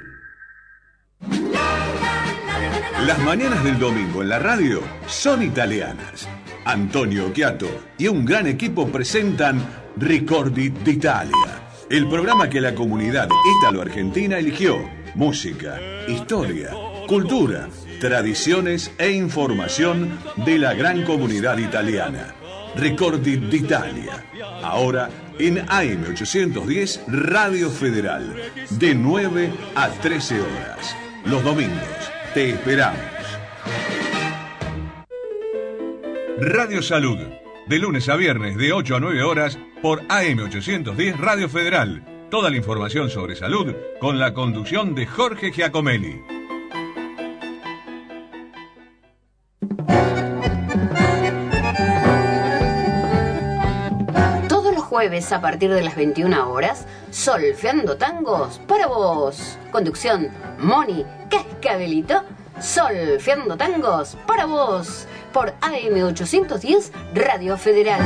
Las mañanas del domingo en la radio son italianas. Antonio Chiato y un gran equipo presentan Ricordi d'Italia, el programa que la comunidad ítalo-argentina eligió. Música, historia, cultura, tradiciones e información de la gran comunidad italiana. Ricordi d'Italia. Ahora en AM810 Radio Federal. De 9 a 13 horas. Los domingos. Te esperamos. Radio Salud. De lunes a viernes de 8 a 9 horas por AM810 Radio Federal. Toda la información sobre salud con la conducción de Jorge Giacomelli. Jueves a partir de las 21 horas, Solfeando Tangos para vos. Conducción, Moni Cascabelito. Solfeando Tangos para vos. Por AM810 Radio Federal.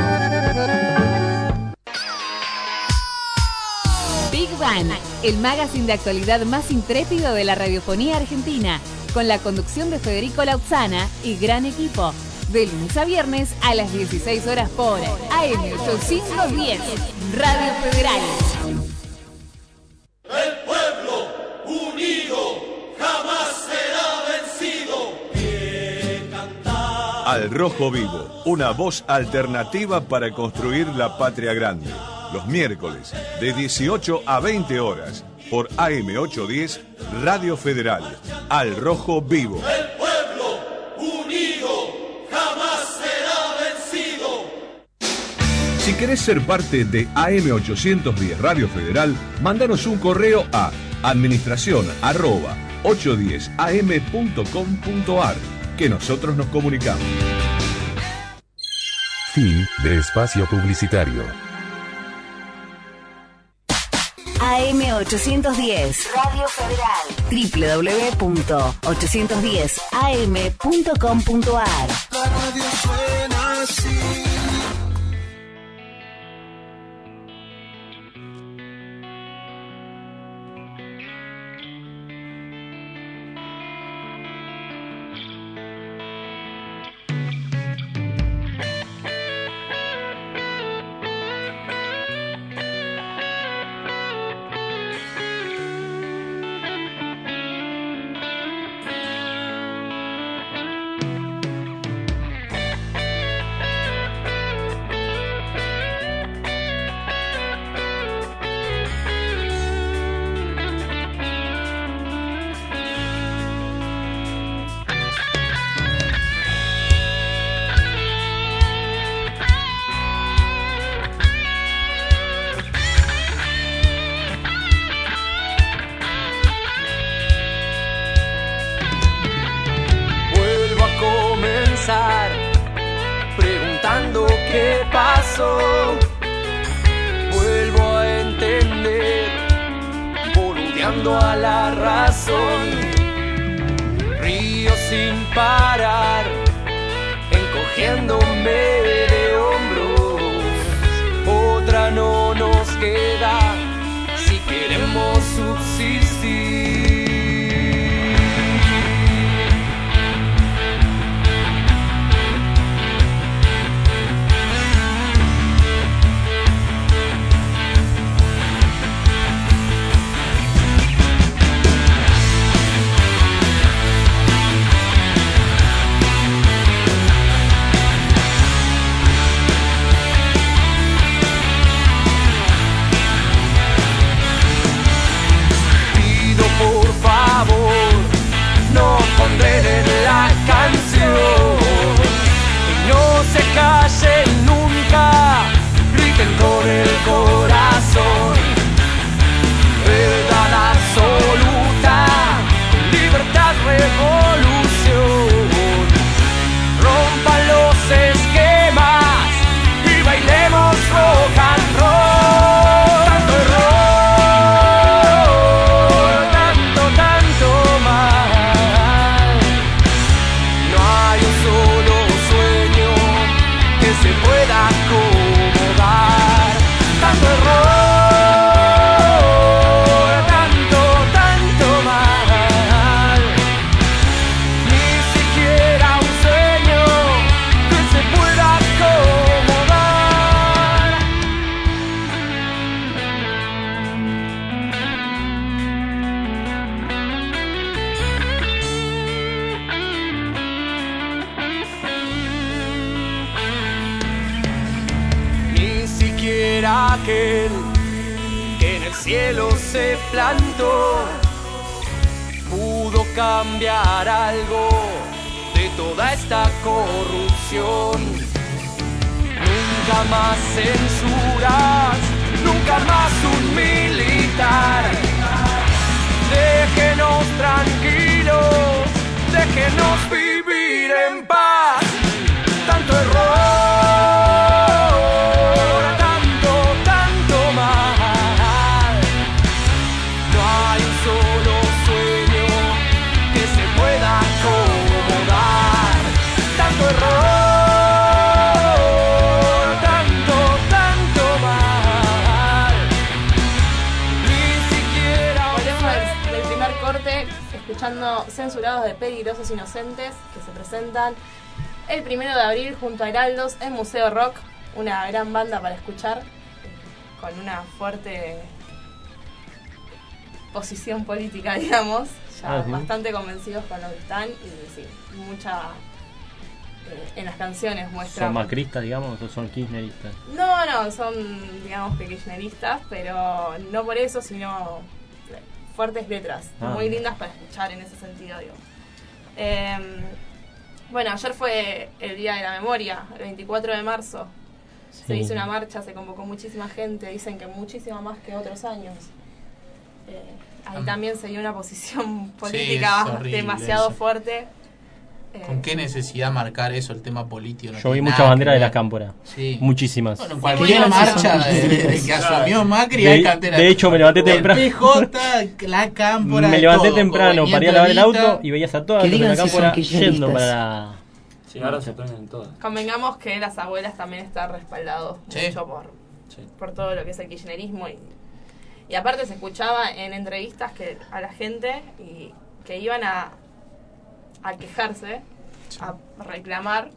Big Bang, el magazine de actualidad más intrépido de la radiofonía argentina, con la conducción de Federico Lauzana y gran equipo. De lunes a viernes a las 16 horas por AM810 Radio Federal. El pueblo unido jamás será vencido. Al Rojo Vivo, una voz alternativa para construir la patria grande. Los miércoles, de 18 a 20 horas, por AM810, Radio Federal. Al Rojo Vivo. El Si querés ser parte de AM810 Radio Federal, mándanos un correo a administración arroba 810am.com.ar que nosotros nos comunicamos. Fin de espacio publicitario. AM810 Radio Federal. www.810am.com.ar La radio suena así. Vivir en paz. Censurados de Peligrosos Inocentes que se presentan el primero de abril junto a Heraldos en Museo Rock, una gran banda para escuchar con una fuerte posición política, [laughs] digamos, ya Ah, sí. bastante convencidos con lo que están y sí, mucha eh, en las canciones muestra ¿Son macristas, digamos, o son kirchneristas? no, no, son, digamos, que kirchneristas, pero no por eso, sino fuertes letras, Ah. muy lindas para escuchar en ese sentido, digo. Eh, bueno, ayer fue el Día de la Memoria, el 24 de marzo. Se hizo una marcha, se convocó muchísima gente, dicen que muchísima más que otros años. Eh, ahí Ah. también se dio una posición política [laughs] horrible demasiado eso. fuerte. Eh, ¿Con qué necesidad marcar eso, el tema político? No Yo vi banderas que de la cámpora. Sí. Muchísimas. Bueno, en cualquier marcha de, de que asumió Macri De- hay cantera. de hecho, me levanté El temprano. PJ, la cámpora. Me de levanté todo, temprano para ir a lavar el auto y veías a todas las de la cámpora yendo para la... Sí, ahora se prenden todas. Convengamos que las abuelas también están respaldados Sí. mucho por, Sí. por todo lo que es el kirchnerismo y, y aparte se escuchaba en entrevistas que a la gente y que iban a, a quejarse, a reclamar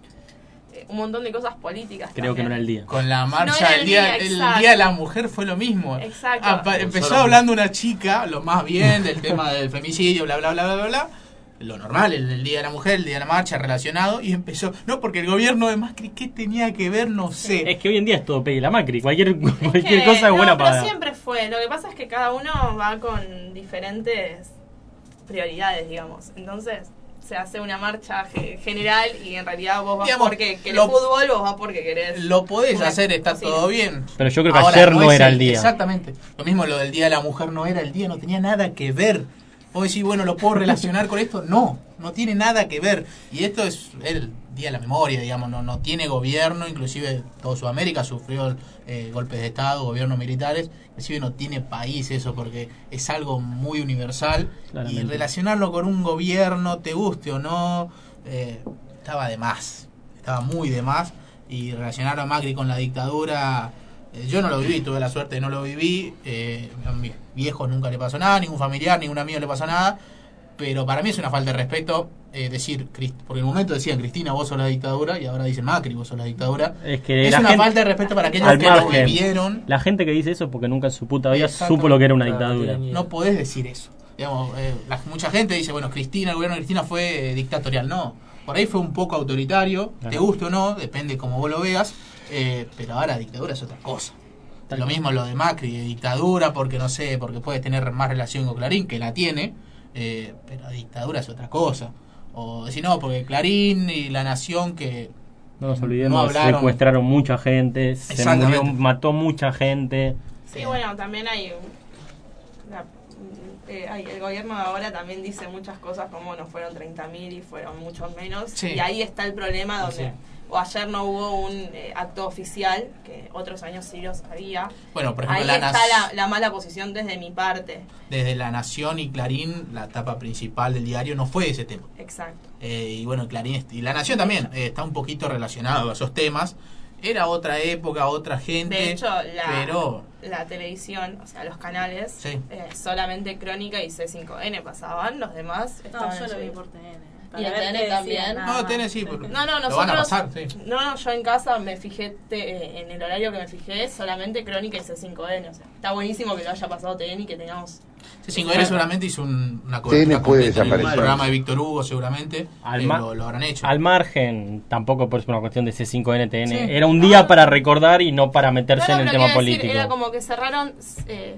eh, un montón de cosas políticas. Creo que no era el día. Con la No marcha del el día, día, el día de la mujer fue lo mismo. Exacto. Apa- empezó Solo- hablando una chica, lo más bien del tema del femicidio, bla, bla, bla, bla, bla, bla. Lo normal, el, el día de la mujer, el día de la marcha, relacionado, y empezó, no, porque el gobierno de Macri, ¿qué tenía que ver? No sé. Es que hoy en día es todo pegue la Macri. Cualquier, Es cualquier que- cosa es no, buena pero para... siempre fue. Lo que pasa es que cada uno va con diferentes prioridades, digamos. Entonces se hace una marcha ge- general y en realidad vos vas Digamos, porque querés lo- fútbol, vos vas porque querés. Lo podés hacer, está sí. todo bien. Pero yo creo que Ahora, ayer no era el día. Exactamente. Lo mismo lo del Día de la Mujer no era el día, no tenía nada que ver. Vos decís, bueno, ¿lo puedo relacionar con esto? No, no tiene nada que ver. Y esto es el Día de la Memoria, digamos, no, no tiene gobierno, inclusive todo Sudamérica sufrió eh, golpes de Estado, gobiernos militares, inclusive no tiene país eso porque es algo muy universal. Y relacionarlo con un gobierno, te guste o no, eh, estaba de más, estaba muy de más. Y relacionar a Macri con la dictadura, eh, yo no lo viví, tuve la suerte de no lo viví. a mis viejos nunca le pasó nada, ningún familiar, ningún amigo le pasó nada. Pero para mí es una falta de respeto eh, decir, Crist- porque en un momento decían Cristina, vos sos la dictadura, y ahora dicen Macri, vos sos la dictadura. Es que Es la una gente- falta de respeto para aquellos que lo margen. vivieron. La gente que dice eso porque nunca en su puta vida supo lo que era una dictadura. No podés decir eso. Digamos, eh, la- mucha gente dice, bueno, Cristina, el gobierno de Cristina fue eh, dictatorial. No, por ahí fue un poco autoritario, te guste o no, depende como vos lo veas, eh, pero ahora dictadura es otra cosa. Tal lo mismo lo de Macri, de dictadura, porque no sé, porque puedes tener más relación con Clarín, que la tiene, eh, pero dictadura es otra cosa. O si no, porque Clarín y la nación que No nos olvidemos, No secuestraron mucha gente, se murió, mató mucha gente. Sí, bueno, también hay. un- la- eh, hay- el gobierno de ahora también dice muchas cosas como no fueron 30.000 y fueron muchos menos. Sí. Y ahí está el problema donde. Sí. O ayer no hubo un eh, acto oficial, que otros años sí los había. Bueno, por ejemplo, Ahí la está nas- la, la mala posición desde mi parte. desde La Nación y Clarín, la etapa principal del diario no fue ese tema. Exacto. Eh, y bueno, Clarín y La Nación también eh, está un poquito relacionado a esos temas. Era otra época, otra gente. De hecho, la, pero la televisión, o sea, los canales, Sí. eh, solamente Crónica y C5N pasaban, los demás No, estaban yo lo vi por TN. Y qué TN también. nada No. TN sí, porque No, no, lo nosotros. van a pasar, sí. No, no, yo en casa me fijé te- eh, en el horario que me fijé solamente Crónica y C5N. O sea, está buenísimo que lo haya pasado TN y que tengamos. C5N seguramente hizo un- una cobertura TN puede en el programa de Víctor Hugo, seguramente. Al, eh, lo, lo habrán hecho. al margen, tampoco por una cuestión de C5NTN. Sí. Era un día para recordar y no para meterse No, no, en el tema quiero decir, político. era como que cerraron. eh,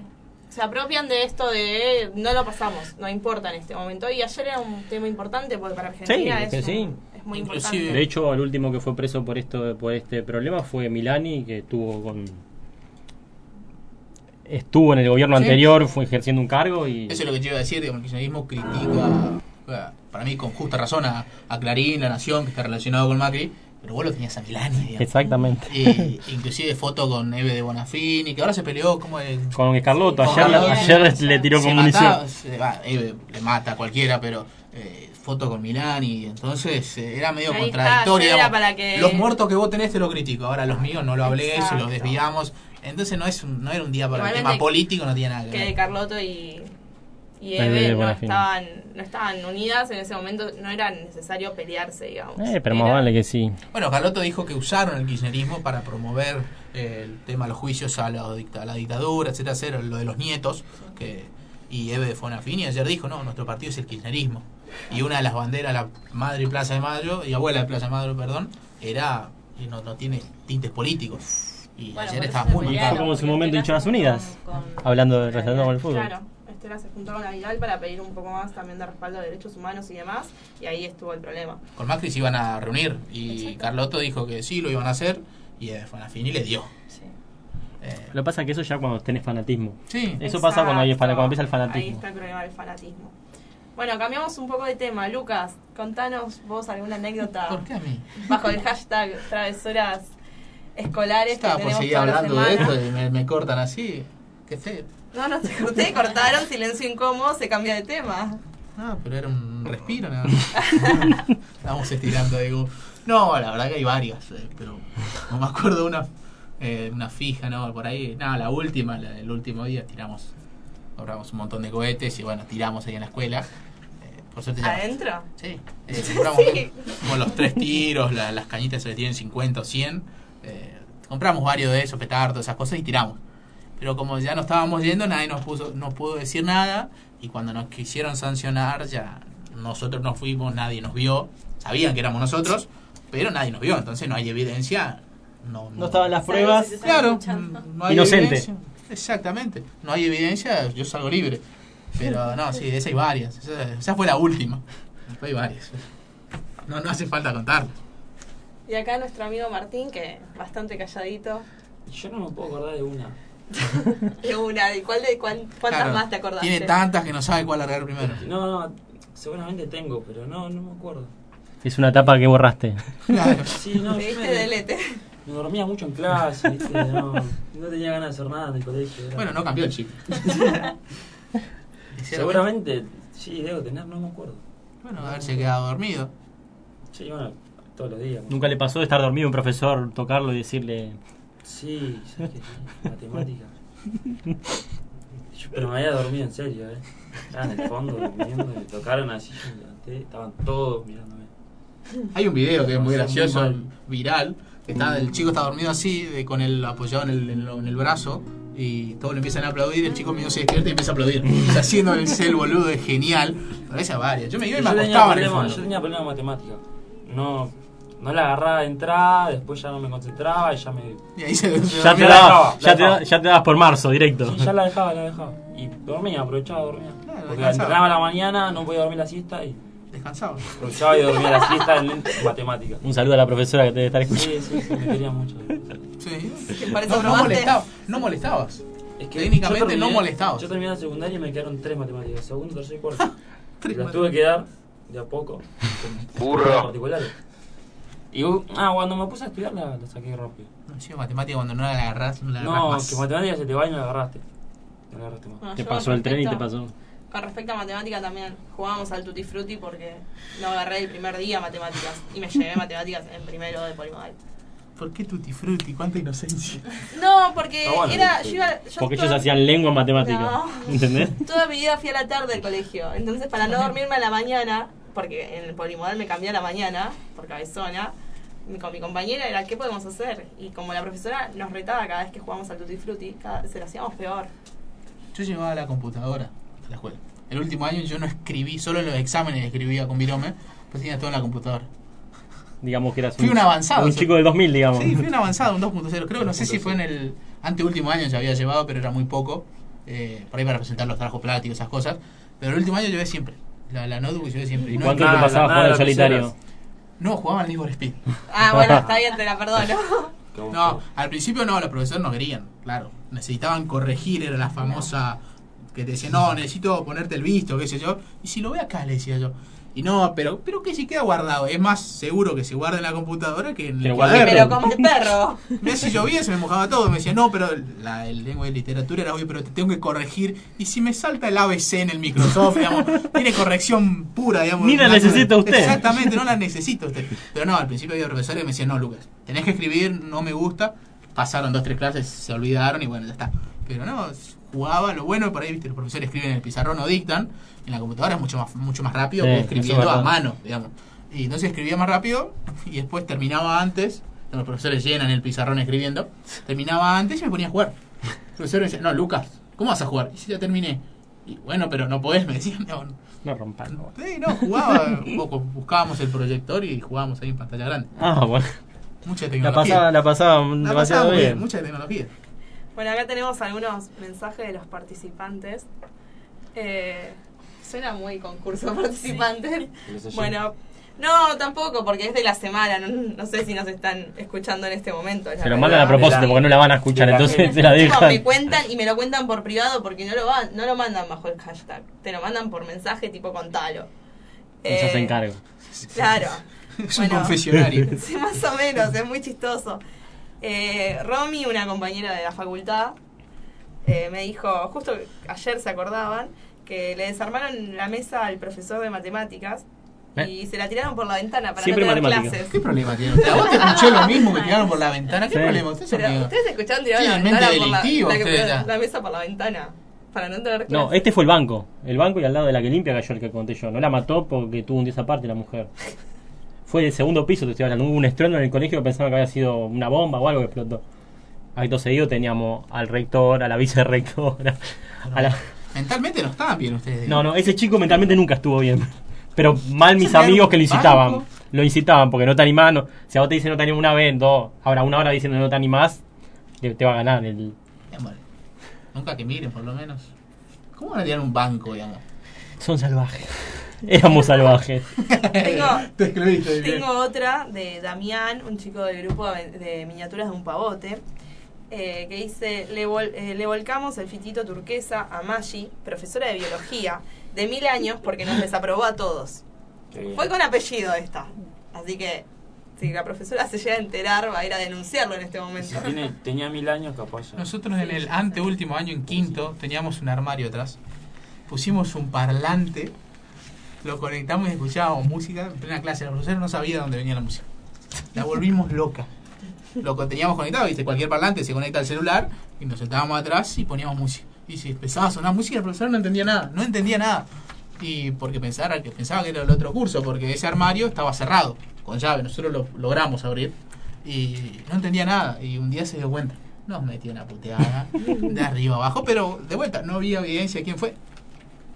se apropian de esto de no lo pasamos, no importa en este momento. Y ayer era un tema importante porque para Argentina Sí, es, que un- sí. es muy importante. De hecho, el último que fue preso por esto, por este problema fue Milani, que estuvo con estuvo en el gobierno Sí. anterior, fue ejerciendo un cargo y Eso es lo que yo iba a decir, digamos, el kirchnerismo critica, para mí con justa razón, a, a Clarín, La Nación, que está relacionado con Macri, pero vos lo tenías a Milani, digamos. exactamente. Y, [laughs] inclusive foto con Eve de Bonafini, que ahora se peleó como el... Con Escarlotto, Con ayer, Carlotto. ayer le tiró se con munición. mataba, se- va, Eve le mata a cualquiera, pero eh, foto con Milani, entonces eh, era medio Ahí está, contradictorio. era para que- Los muertos que vos tenés te lo critico, ahora los míos no lo hablé, se Exacto. los desviamos. Entonces no es un- no era un día para el tema político, no tiene nada que que ver. Carlotto y, y Eve no estaban, no estaban unidas en ese momento, no era necesario pelearse, digamos. Eh, pero más Era- vale que sí. Bueno, Carlotto dijo que usaron el kirchnerismo para promover eh, el tema de los juicios a la, a la dictadura, etcétera, etcétera, lo de los nietos. que Y Eve de Fonafini ayer dijo, no, nuestro partido es el kirchnerismo. Y una de las banderas, la madre y Plaza de Mayo, y abuela de Plaza de Mayo, perdón, era, y no, no tiene tintes políticos. Y Bueno, ayer estaba muy Y marcado. fue como en su momento Hinchas Unidas, con- hablando de con el fútbol. Claro, Se juntó con la Vidal para pedir un poco más también de respaldo de derechos humanos y demás, y ahí estuvo el problema. Con Macri se iban a reunir y Carlotto dijo que sí, lo iban a hacer, y Eve de Fonafini le dio. Sí. Eh, Lo que pasa es que eso ya cuando tenés fanatismo. sí, Eso pasa cuando, hay, Exacto. cuando empieza el Ahí fanatismo. está el problema del fanatismo. Bueno, cambiamos un poco de tema. Lucas, contanos vos alguna anécdota ¿por qué a mí? bajo el hashtag travesuras escolares Estaba que por seguir hablando de esto y me, me cortan así. Qué feo. No, no te corté, cortaron, silencio incómodo, se cambia de tema. Ah, pero era un respiro, nada más. [laughs] Estábamos estirando, digo. No, la verdad que hay varias, eh, pero no me acuerdo una, eh, una fija, ¿no? Por ahí, nada, la última, la del último día, tiramos, cobramos un montón de cohetes y bueno, tiramos ahí en la escuela. Eh, por suerte ya. ¿Adentro? Sí, eh, [laughs] compramos Sí. como los tres tiros, la- las cañitas se tienen 50 o 100. eh, compramos varios de esos, petardos, esas cosas y tiramos. Pero como ya no estábamos yendo, nadie nos puso, no pudo decir nada. Y cuando nos quisieron sancionar, ya nosotros nos fuimos, nadie nos vio. Sabían que éramos nosotros, pero nadie nos vio. Entonces no hay evidencia. No, No estaban las ¿Sabes pruebas. si Claro, no hay Inocente. evidencia. Exactamente. No hay evidencia, yo salgo libre. Pero no, sí, de esas hay varias. Esa, esa fue la última. Después hay varias. No, no hace falta contarlas. Y acá nuestro amigo Martín, que bastante calladito. Yo no me puedo acordar de una. De una, ¿de cuál de cuál, cuántas Claro, más te acordaste? Tiene tantas que no sabe cuál largar primero. No, no, seguramente tengo, pero no, no me acuerdo. Es una etapa que borraste. Claro. [laughs] Sí, no, Me yo diste me, delete. me dormía mucho en clase, ¿viste? No, no tenía ganas de hacer nada en el colegio. era- Bueno, no cambió el chip. [laughs] Seguramente, sí, debo tener, no me acuerdo. Bueno, haberse quedado dormido. Sí, bueno, todos los días. Nunca le pasó de estar dormido un profesor, tocarlo y decirle. Sí, ¿sabes qué? Sí, Matemática. Yo- pero me había dormido en serio, ¿eh? Estaba en el fondo durmiendo, me tocaron así, yo me levanté, estaban todos mirándome. Hay un video que es muy Muy gracioso, mal. viral. que Está, el chico está dormido así, de- con el apoyado en el, en en el brazo, y todos le empiezan a aplaudir. El chico mío se despierta y empieza a aplaudir. O sea, haciendo el cel boludo, es genial. Pero esa varias. Yo me iba y me acostaba en el fondo. yo tenía problemas de matemática. No, no la agarraba de entrada, después ya no me concentraba y ya me. Y ahí se, se Ya te, la dabas, dejaba, ya, la te, dejaba. ya te dabas por marzo, directo. Sí, ya la dejaba, la dejaba. Y dormía, aprovechaba, dormía. Claro, Porque descansaba. entrenaba a la mañana, no podía dormir la siesta y Descansaba. aprovechaba y dormía la siesta en matemática. Un saludo a la profesora que te debe estar escuchando. Sí, sí, sí, me quería mucho. Sí. Que por eso No, no molestaba, no molestabas. Es que Técnicamente yo terminé- no molestabas. Yo terminé la secundaria y me quedaron tres matemáticas, segundo, tercero y cuarto. [laughs] Tres y las matemáticas. tuve que dar de a poco. [laughs] Burro. particulares. Y ah, cuando me puse a estudiar la, la saqué rápido. No, sí, matemática cuando no la agarrás, no la agarrás No, más. que matemática se te va y no la agarraste. No la agarraste más. Bueno, Te yo pasó con el tren y te respecto- pasó. Con respecto a matemática también, jugábamos al Tutti Frutti porque no agarré el primer día matemáticas y me llevé matemáticas en primero de polimodal. ¿Por qué tutti frutti? Cuánta inocencia. [laughs] No, porque bueno, era, sí. yo iba, yo Porque toda- ellos hacían lengua en matemática. No. ¿Entendés? [laughs] Toda mi vida fui a la tarde al colegio, entonces para no dormirme a la mañana porque en el polimodal me cambié a la mañana, por cabezona, mi- con mi compañera era, ¿qué podemos hacer? Y como la profesora nos retaba cada vez que jugábamos al Tutti Frutti, cada se lo hacíamos peor. Yo llevaba la computadora a la escuela. El último año yo no escribí, solo en los exámenes escribía con virome, pues tenía todo en la computadora. Digamos que eras Fui un avanzado, Un o sea. chico del 2000, digamos. Sí, fui un avanzado, un 2.0. Creo que no sé si fue en el anteúltimo año ya había llevado, pero era muy poco. eh, por ahí para presentar los trabajos prácticos, esas cosas. Pero el último año llevé siempre. La, la notebook llevé siempre. Y no ¿Cuánto te nada jugando solitario? No, jugaba al Need for Speed. Ah, bueno, [laughs] está bien, te la perdono. No, al principio no, los profesores no querían, claro. Necesitaban corregir, era la famosa que te decía, no, necesito ponerte el visto, qué sé yo. Y si lo ve acá, le decía yo. Y no, pero pero que si queda guardado. Es más seguro que se guarde en la computadora que en el cuaderno. Pero como el perro. [laughs] Mirá, si llovía se me mojaba todo. Me decía, no, pero la el lengua de literatura era obvio, pero te tengo que corregir. Y si me salta el ABC en el Microsoft, digamos, [laughs] tiene corrección pura, digamos. Ni la necesita usted. Exactamente, no la necesita usted. Pero no, al principio había profesores que me decían, no, Lucas, tenés que escribir, no me gusta. Pasaron dos, tres clases, se olvidaron y bueno, ya está. Pero no, jugaba, lo bueno, por ahí, viste, los profesores escriben en el pizarrón o dictan. En la computadora es mucho más, mucho más rápido Sí, que escribiendo es a mano, digamos. Y entonces escribía más rápido [laughs] y después terminaba antes. Los profesores llenan el pizarrón escribiendo. Terminaba antes y me ponía a jugar. El profesor me decía, no, Lucas, ¿cómo vas a jugar? Y si ya terminé. Y bueno, pero no podés, me decían. [laughs] No, no. No rompan. Sí, no, jugaba un poco. Buscábamos el proyector y jugábamos ahí en pantalla grande. Ah, bueno. Mucha La tecnología. pasaba, la pasaba La demasiado pasábamos bien. bien, mucha tecnología. Bueno, acá tenemos algunos mensajes de los participantes. Eh, suena muy concurso. Sí. Bueno, no, tampoco, porque es de la semana. No, no sé si nos están escuchando en este momento. Se lo mandan a propósito porque no la van a escuchar, entonces se la dejan. me cuentan y me lo cuentan por privado porque no lo van, no lo mandan bajo el hashtag. Te lo mandan por mensaje tipo contalo. Y se hacen Eh, cargo. Claro. [laughs] Es un confesionario. [laughs] Sí, más o menos, es muy chistoso. Eh, Romy, una compañera de la facultad, eh, me dijo, justo ayer se acordaban, que le desarmaron la mesa al profesor de matemáticas y se la tiraron por la ventana para ¿Eh? Siempre no tener clases. ¿Qué problema tiene [laughs] usted? ¿A vos te escuché lo mismo que tiraron por la ventana? ¿Qué Sí. problema? Usted se Pero amigo. ustedes escucharon tirar la ventana por la, la- ustedes la mesa por la ventana para no tener clases. No, este fue el banco. El banco y al lado de la que limpia cayó el que conté yo. No la mató porque tuvo un día aparte la mujer. Fue del segundo piso, te estoy hablando. Hubo un estruendo en el colegio que pensaban que había sido una bomba o algo que explotó. Acto seguido teníamos al rector, a la vicerrectora. A la... Mentalmente no estaban bien ustedes. No, no, ese chico mentalmente nunca estuvo bien. [laughs] Pero mal mis amigos que lo incitaban. banco. Lo incitaban porque no te animás. no- si a vos te dicen no te animás una vez, dos, ahora una hora diciendo no te animás, te, te va a ganar el. Digamos, Nunca que miren, por lo menos. ¿Cómo van a tirar un banco, digamos? Son salvajes. [laughs] Éramos salvajes. Tengo, [laughs] Te escribiste. Tengo otra de Damián, un chico del grupo de miniaturas de un pavote, eh, que dice, le, vol- eh, le volcamos el fitito turquesa a Maggi, profesora de biología, de mil años porque nos desaprobó a todos. Fue con apellido esta. Así que si la profesora se llega a enterar, va a ir a denunciarlo en este momento. Si tiene, tenía mil años, capaz ya. Nosotros en el anteúltimo año, en quinto, teníamos un armario atrás. Pusimos un parlante, lo conectamos y escuchábamos música. En plena clase, la profesora no sabía de dónde venía la música. La volvimos loca. Lo teníamos conectado, viste, cualquier parlante se conecta al celular y nos sentábamos atrás y poníamos música. Y si empezaba a sonar música, la profesora no entendía nada, no entendía nada. Y porque pensara que pensaba que era el otro curso, porque ese armario estaba cerrado, con llave, nosotros lo logramos abrir y no entendía nada. Y un día se dio cuenta. Nos metió una puteada de arriba abajo, pero de vuelta, no había evidencia de quién fue.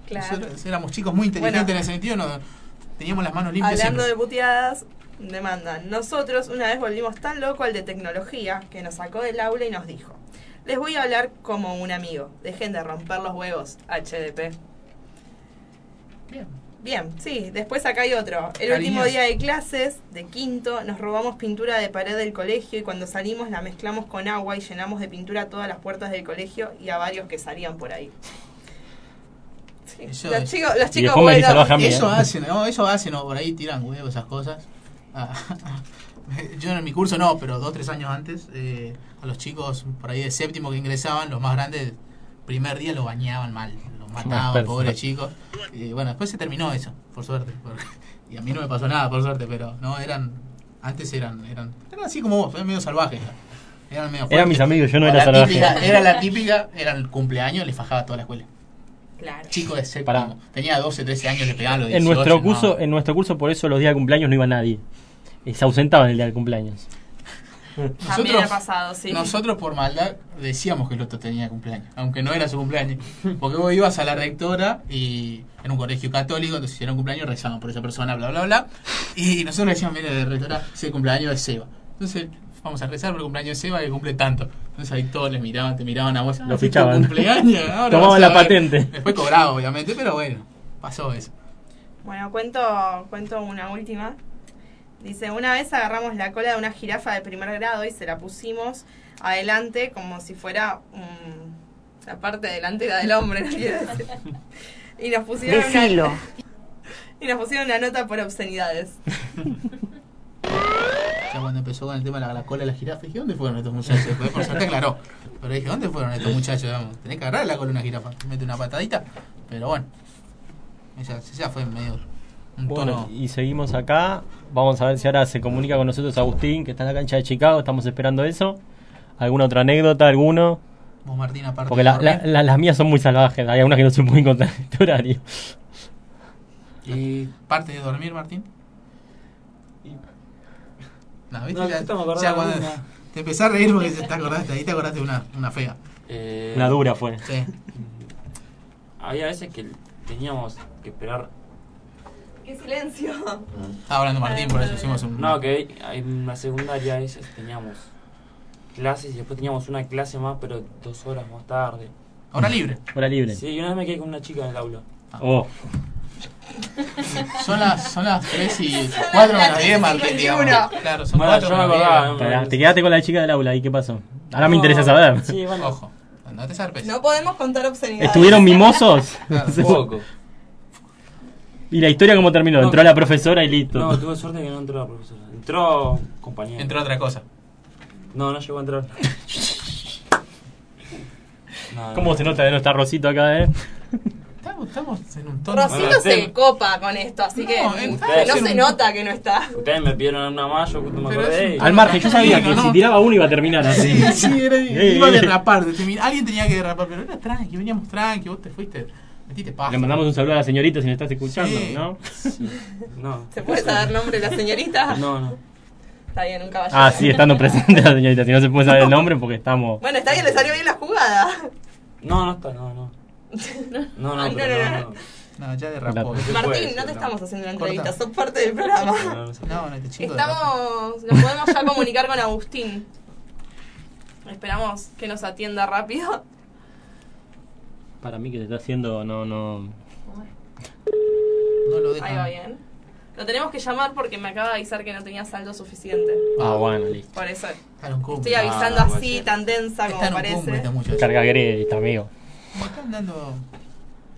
Claro. Nosotros éramos chicos muy inteligentes Bueno. en ese sentido, no, teníamos las manos limpias. Hablando de siempre. puteadas, demandan. Nosotros una vez volvimos tan loco al de tecnología que nos sacó del aula y nos dijo, les voy a hablar como un amigo, dejen de romper los huevos, HDP. Bien. Bien, sí, después acá hay otro. El último día de clases, de quinto, nos robamos pintura de pared del colegio y cuando salimos la mezclamos con agua y llenamos de pintura todas las puertas del colegio y a varios que salían por ahí. Sí, los es- chicos, los chicos. Eso hacen, no, eso hacen, no, por ahí tiran huevos, esas cosas. Ah, [laughs] yo en mi curso no, pero dos, tres años antes, eh, a los chicos por ahí de séptimo que ingresaban, los más grandes, primer día los bañaban mal, los mataban, pobres chicos. Y bueno, después se terminó eso, por suerte. porque- [laughs] y a mí no me pasó nada, por suerte, pero no, eran, antes eran, eran, eran así como vos, eran medio salvajes. Eran medio Eran mis amigos, yo no era la salvaje. típica- Era la típica, era el cumpleaños, le fajaba toda la escuela. Claro. Chico de séptimo. Pará. Tenía 12, 13 años, le pegaban los En 18. nuestro no. curso, en nuestro curso por eso los días de cumpleaños no iba nadie. Y se ausentaban el día del cumpleaños. También ha pasado, sí. Nosotros por maldad decíamos que el otro tenía cumpleaños, aunque no era su cumpleaños. Porque vos ibas a la rectora y en un colegio católico, entonces si era un cumpleaños rezaban por esa persona, bla, bla, bla. Y nosotros decíamos, mire, rectora, ese cumpleaños es Seba. Entonces vamos a rezar por el cumpleaños de Seba que cumple tanto. Entonces ahí todos les miraban, te miraban a vos. Lo "Ah, ¿es tu fichaban. [laughs] cumpleaños? Ahora [laughs] Tomaban la ver". patente. Después cobraba, obviamente, pero bueno, pasó eso. Bueno, cuento, cuento una última. Dice, una vez agarramos la cola de una jirafa de primer grado y se la pusimos adelante como si fuera mm, la parte delantera del hombre, ¿no? Y nos pusieron Decilo. una, [laughs] y nos pusieron una nota por obscenidades. Ya cuando empezó con el tema de la, la cola de la jirafa, dije, ¿dónde fueron estos muchachos? Después por suerte aclaró. Pero dije, ¿dónde fueron estos muchachos? Vamos, tenés que agarrar la cola de una jirafa. Mete una patadita. Pero bueno. Ella, ella fue medio un Bueno, tono. y seguimos acá. Vamos a ver si ahora se comunica con nosotros Agustín, que está en la cancha de Chicago. Estamos esperando eso. ¿Alguna otra anécdota? ¿Alguno? Vos, Martín, aparte Porque de la- dormir. la- la- las mías son muy salvajes. Hay algunas que no se pueden [laughs] contar en este horario. ¿Y parte de dormir, Martín? No, ¿viste? No, ya, estamos ya cuando una. te empecé a reír porque te acordaste, ahí te acordaste de una, una fea. Eh, Una dura fue. Sí. Había veces que teníamos que esperar. ¡Qué silencio! Estaba hablando Martín, por eso hicimos un. No, que en la secundaria a veces teníamos clases y después teníamos una clase más, pero dos horas más tarde. Hora libre. Hora libre. Sí, y una vez me quedé con una chica en el aula. Oh, Son las, son las 3 y 4 menos 10, Martín, digamos. Claro, son Bueno, 4 yo me menos 10. acordaba, pará, te quedaste con la chica del aula. ¿Y qué pasó? Ahora me No, interesa saber. Sí, bueno. Ojo, no te zarpes. No podemos contar obscenidades. ¿Estuvieron mimosos? [laughs] Claro, [laughs] poco. ¿Y la historia cómo terminó? Entró la profesora y listo. No, tuve suerte que no entró la profesora. Entró compañero. Entró otra cosa. No, no llegó a entrar. [laughs] No, ¿Cómo no. se nota de no estar Rosito acá, eh? Estamos, estamos en un tono. Rosito Bueno, se sí. copa con esto, así que No, no, está bien. se nota que no está. Ustedes me pidieron una más, yo justo me acordé. es y- un- Al margen, yo sabía que ¿no? si tiraba uno iba a terminar así. Sí, sí, era, [laughs] iba a derrapar. Alguien tenía que derrapar, pero era tranqui, veníamos tranqui, vos te fuiste, metiste paja. Le mandamos un saludo a la señorita si me estás escuchando, Sí. ¿no? [laughs] No. ¿Se puede saber nombre de la señorita? No, no. Está bien, un caballero. Ah, sí, estando presente la señorita. Si no se puede saber el nombre porque estamos. Bueno, está bien, le salió bien la jugada. No, no está, no, no. No, no, Ay, pero no, no, no, no. No, ya derrapó. Se Martín, no te estamos haciendo una entrevista, Corta. sos parte del programa. No, no se puede. No, no, chico derrapó. Estamos, nos podemos ya comunicar con Agustín. Esperamos que nos atienda rápido. Para mí que te está haciendo, no, no. No lo Ahí va bien. Lo tenemos que llamar porque me acaba de avisar que no tenía saldo suficiente. Ah, bueno, listo. Por eso estoy avisando Ah, así, tan densa Está como en un cumple parece. este. Carga crédito, amigo. Me están dando.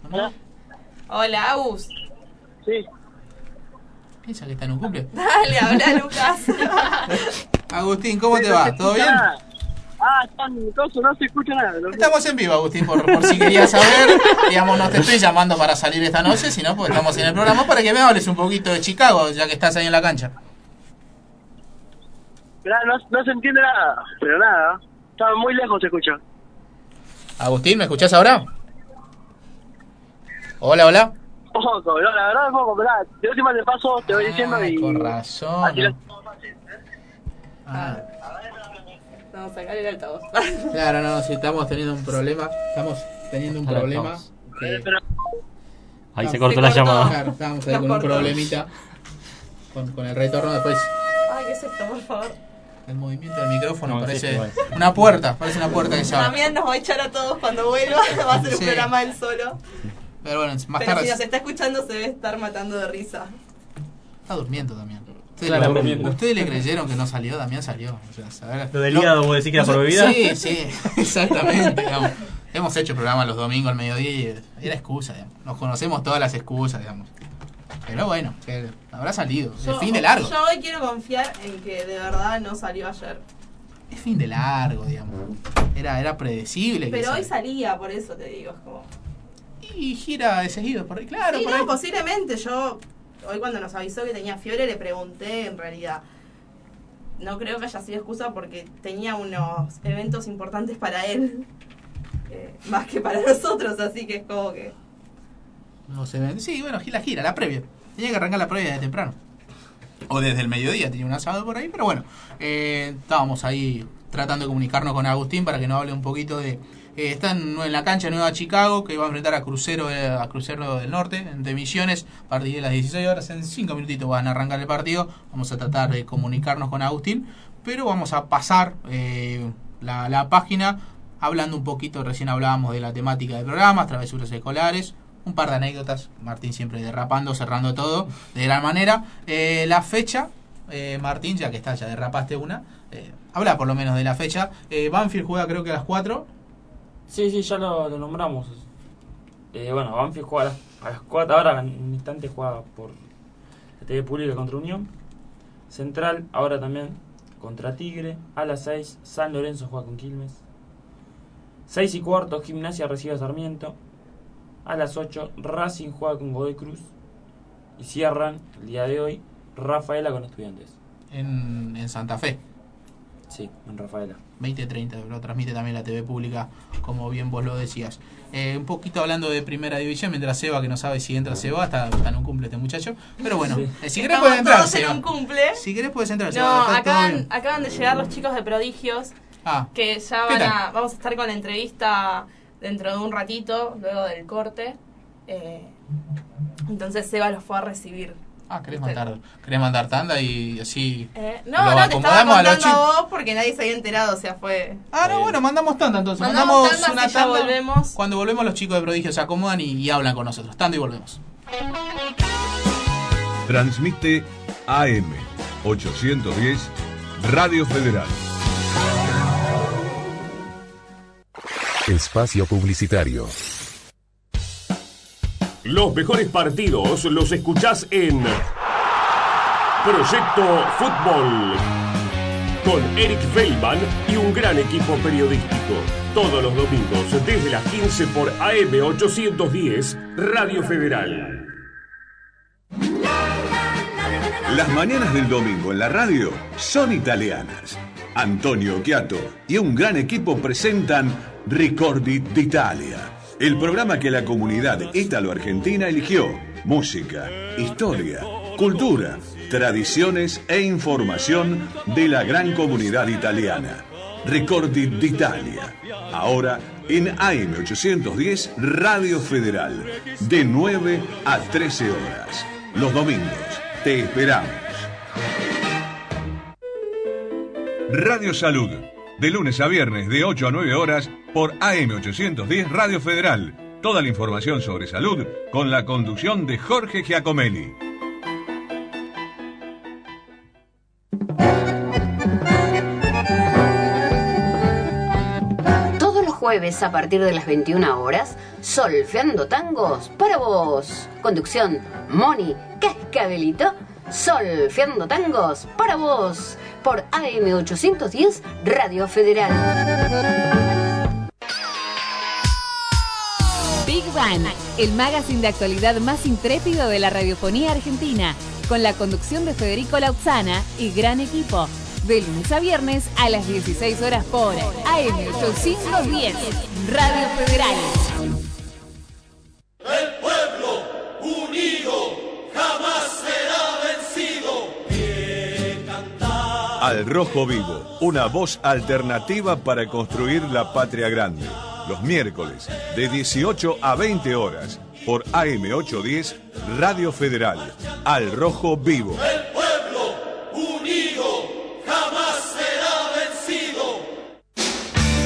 ¿No? Hola, Agus. Sí, Piensa que está en un cumple. [laughs] Dale, habla, [laughs] Lucas. Agustín, ¿cómo te va? ¿Todo bien? Ah, están no se escucha nada. no- Estamos en vivo, Agustín, por, por si querías saber. Digamos, no te estoy llamando para salir esta noche, sino porque estamos en el programa para que me hables un poquito de Chicago, ya que estás ahí en la cancha. No, no se entiende nada, pero nada. Está muy lejos, se escucha. Agustín, ¿me escuchás ahora? Hola, hola. Poco, no, la verdad es poco, mirá, de última te paso, te voy diciendo Ay, y... con razón. Así lo- Ah, Vamos a sacar el altavoz. [laughs] claro, no, si estamos teniendo un problema, estamos teniendo un problema. que- Pero Ahí No, se cortó se la cortó. llamada. Claro, estábamos ahí Nos con un problemita con, con el retorno después. Ay, ¿qué es esto, por favor? El movimiento del micrófono No, parece una puerta, parece una puerta que se abre. También nos va a echar a todos cuando vuelva. [laughs] Va a hacer un programa él solo. Pero bueno, más Pero si nos está escuchando, se debe estar matando de risa. está durmiendo también. ¿Ustedes, le, ustedes le creyeron que no salió? También salió. O sea, Lo del no- hígado, vos decís que era no bebida. Sí, sí, [laughs] exactamente. digamos. Hemos hecho programa los domingos al mediodía y era excusa, digamos. Nos conocemos todas las excusas, digamos. Pero bueno, que habrá salido. Yo- es fin de largo. Yo hoy quiero confiar en que de verdad no salió ayer. Es fin de largo, digamos. Era, era predecible. Pero hoy salía, por eso te digo. Es como... Y gira de seguido, por ahí, claro. sí, por no, ahí. posiblemente. Yo, hoy cuando nos avisó que tenía fiebre, le pregunté en realidad. No creo que haya sido excusa porque tenía unos eventos importantes para él. [laughs] eh, más que para [laughs] nosotros, así que es como que No se ven. Sí, bueno, la gira, la previa. Tenía que arrancar la previa de temprano. O desde el mediodía, tenía un asado por ahí, pero bueno, eh, estábamos ahí tratando de comunicarnos con Agustín para que nos hable un poquito de... eh, está en, la cancha de Nueva Chicago, que va a enfrentar a Crucero, eh, a Crucero del Norte, de Misiones, a partir de las 16 horas, en 5 minutitos van a arrancar el partido, vamos a tratar de comunicarnos con Agustín, pero vamos a pasar eh, la, la página hablando un poquito, recién hablábamos de la temática del programa, travesuras escolares, un par de anécdotas, Martín siempre derrapando, cerrando todo de gran manera. Eh, la fecha, eh, Martín, ya que está, ya derrapaste una, eh, habla por lo menos de la fecha. Eh, Banfield juega creo que a las 4. Sí, sí, ya lo, nombramos. Bueno, Banfield juega a las, a las 4, ahora en un instante juega por la TV Pública contra Unión. Central, ahora también contra Tigre. A las 6, San Lorenzo juega con Quilmes. 6 y cuarto, Gimnasia recibe a Sarmiento. A las 8, Racing juega con Godoy Cruz. Y cierran el día de hoy, Rafaela con Estudiantes. En, en Santa Fe. Sí, en Rafaela. 20-30, lo transmite también la TV pública, como bien vos lo decías. Eh, un poquito hablando de primera división, mientras Seba, que no sabe si entra Seba, está, está en un cumple este muchacho. Pero bueno, Sí. eh, si querés Estamos puedes entrar, todos en Seba. un cumple. Si querés puedes entrar, No, Seba, acaban, acaban de llegar los chicos de Prodigios, Ah, que ya ¿Qué van a, vamos a estar con la entrevista dentro de un ratito, luego del corte. Eh, entonces Seba los fue a recibir. ah querés mandar, querés mandar tanda y así. Eh, Lo no, no, te estaba a contando a chicos. vos porque nadie se había enterado, o sea, fue... Ah, no, bueno, mandamos tanda entonces. Mandamos Mandamos, tanda, una si ya tanda. volvemos. Cuando volvemos, los chicos de Prodigio se acomodan y, y hablan con nosotros. Tanda y volvemos. Transmite AM 810 Radio Federal. Espacio Publicitario. Los mejores partidos los escuchás en Proyecto Fútbol. Con Eric Feldman y un gran equipo periodístico. Todos los domingos desde las 15 por AM810 Radio Federal. Las mañanas del domingo en la radio son italianas. Antonio Chiato y un gran equipo presentan Ricordi d'Italia, el programa que la comunidad ítalo-argentina eligió. Música, historia, cultura, tradiciones e información de la gran comunidad italiana. Ricordi d'Italia, ahora en AM810 Radio Federal, de 9 a 13 horas. Los domingos te esperamos. Radio Salud, de lunes a viernes de 8 a 9 horas por AM810 Radio Federal. Toda la información sobre salud con la conducción de Jorge Giacomelli. Todos los jueves a partir de las 21 horas, Solfeando Tangos para vos. Conducción, Moni Cascabelito. Solfeando Tangos para vos. Por AM810 Radio Federal. Big Bang, el magazine de actualidad más intrépido de la radiofonía argentina, con la conducción de Federico Lauzana y gran equipo. De lunes a viernes a las 16 horas por AM810 Radio Federal. Al Rojo Vivo, una voz alternativa para construir la patria grande. Los miércoles, de 18 a 20 horas, por AM810 Radio Federal. Al Rojo Vivo. El pueblo unido jamás será vencido.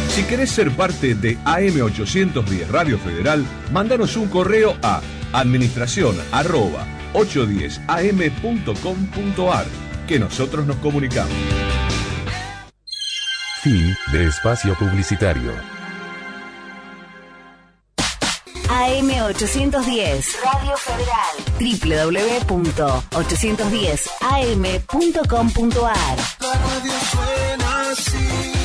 Si querés ser parte de AM810 Radio Federal, mándanos un correo a administración arroba 810am.com.ar que nosotros nos comunicamos. Fin de espacio publicitario. AM810 Radio Federal. www.810am.com.ar La radio suena así.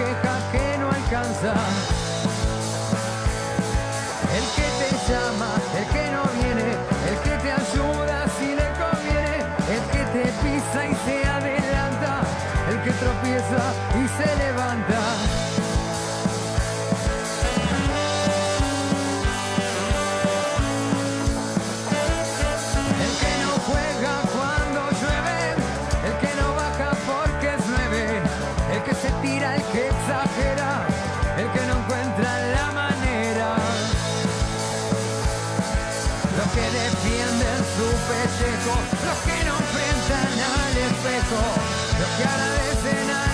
queja que no alcanza. El que te llama, el que no viene, el que te ayuda si le conviene, el que te pisa y se adelanta, el que tropieza y se levanta. El que no encuentra la manera. Los que defienden su pellejo, los que no enfrentan al espejo, los que agradecen a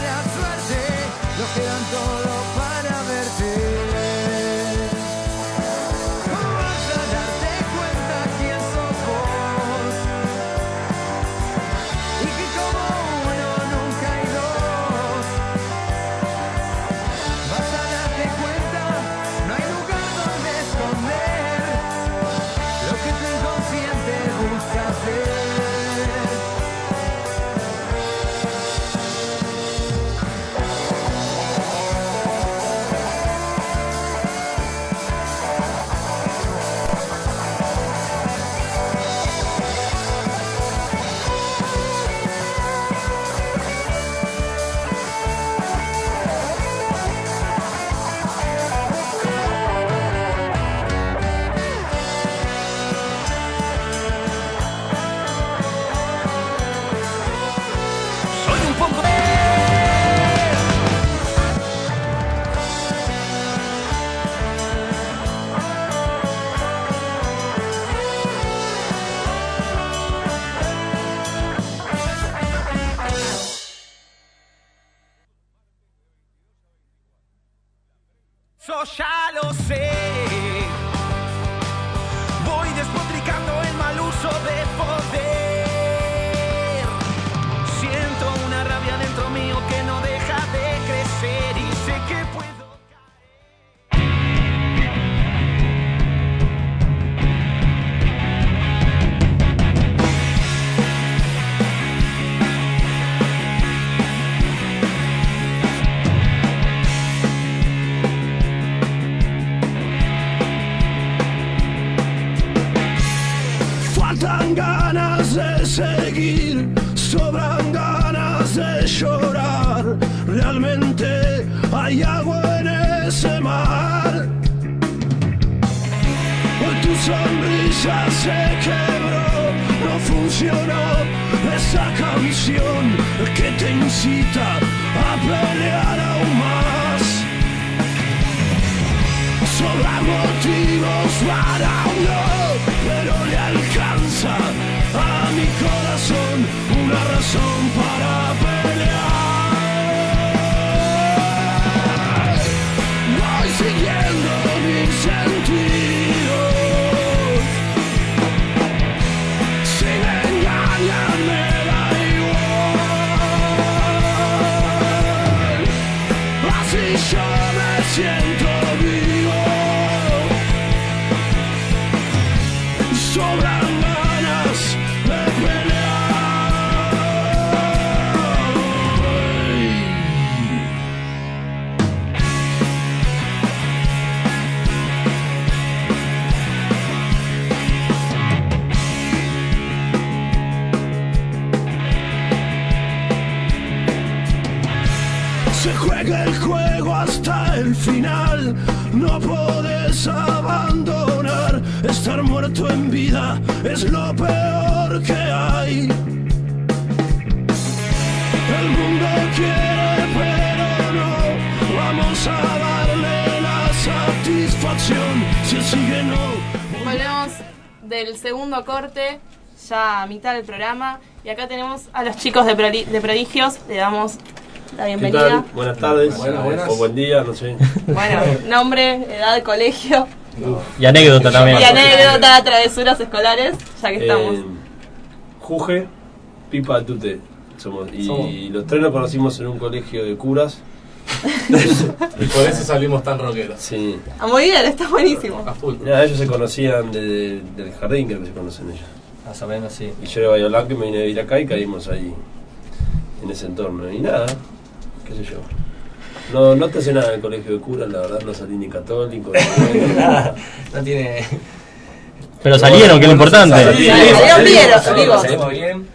el final, no puedes abandonar. Estar muerto en vida es lo peor que hay. El mundo quiere, pero no. Vamos a darle la satisfacción. Si sigue, no. Volvemos del segundo corte, ya a mitad del programa. Y acá tenemos a los chicos de Prodigios. Le damos la ¿Qué bienvenida. tal? Buenas tardes. Buenas, buenas. O buen día, no sé. Bueno, nombre, edad, colegio Y anécdota también. y anécdota, travesuras escolares, ya que estamos. Eh, Juge, Pipa Tute. Somos. Y Somos. los tres nos conocimos en un colegio de curas. [laughs] Y por eso salimos tan rockeros. Sí. Ah, muy bien, está buenísimo. A full. Mira, ellos se conocían de- del jardín, creo que se conocen ellos. Más o menos, sí. Y yo era Bahía Blanca y me vine a vivir acá y caímos ahí, en ese entorno. Y nada, qué sé yo. No, no te hace nada en el colegio de curas, la verdad, no salí ni católico. ni [laughs] Nada, no tiene. Pero salieron, que es lo importante. Salieron bien, salimos, digo. salimos bien.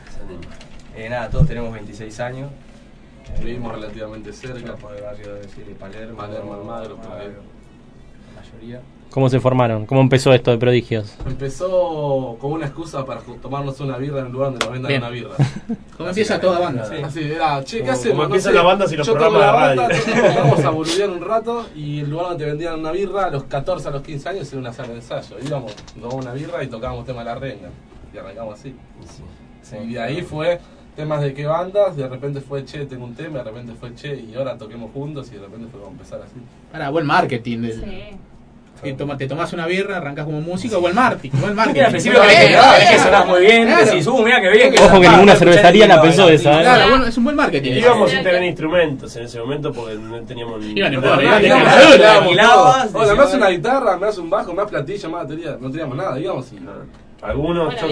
Eh, nada, todos tenemos 26 años. Eh, Vivimos relativamente cerca. Por el barrio de, Palermo. Palermo, Almagro. La mayoría. ¿Cómo se formaron? ¿Cómo empezó esto de prodigios? Empezó como una excusa para tomarnos una birra en el lugar donde nos vendan Bien. una birra. [laughs] Como empieza toda banda. Sí. Así era, che, ¿qué hacemos? como No empiezan sé, las bandas y los programas la de banda, radio. nosotros Vamos a [laughs] boludear un rato y el lugar donde te vendían una birra a los 14, a los 15 años era una sala de ensayo. Íbamos, tomamos una birra y tocábamos tema de la renga. Y arrancamos así. Y de ahí fue temas de qué bandas, de repente fue che, tengo un tema, de repente fue che, y ahora toquemos juntos y de repente fue como empezar así. Para, buen marketing. Del, Sí. Toma- te tomas una birra, arrancas como músico, buen marketing. Buen [laughs] marketing. al principio que, no, es que sonás muy bien, Claro. decís, uh, mira que bien. Ojo que ninguna cervecería el la pensó esa, ¿eh? Claro, bueno, es un buen marketing. Íbamos sin tener instrumentos en ese momento porque no teníamos ni. Iban. Hola, me hace una guitarra, me hace un bajo, me hace platillo, hace platillo, no teníamos nada, íbamos y... Algunos, Bueno,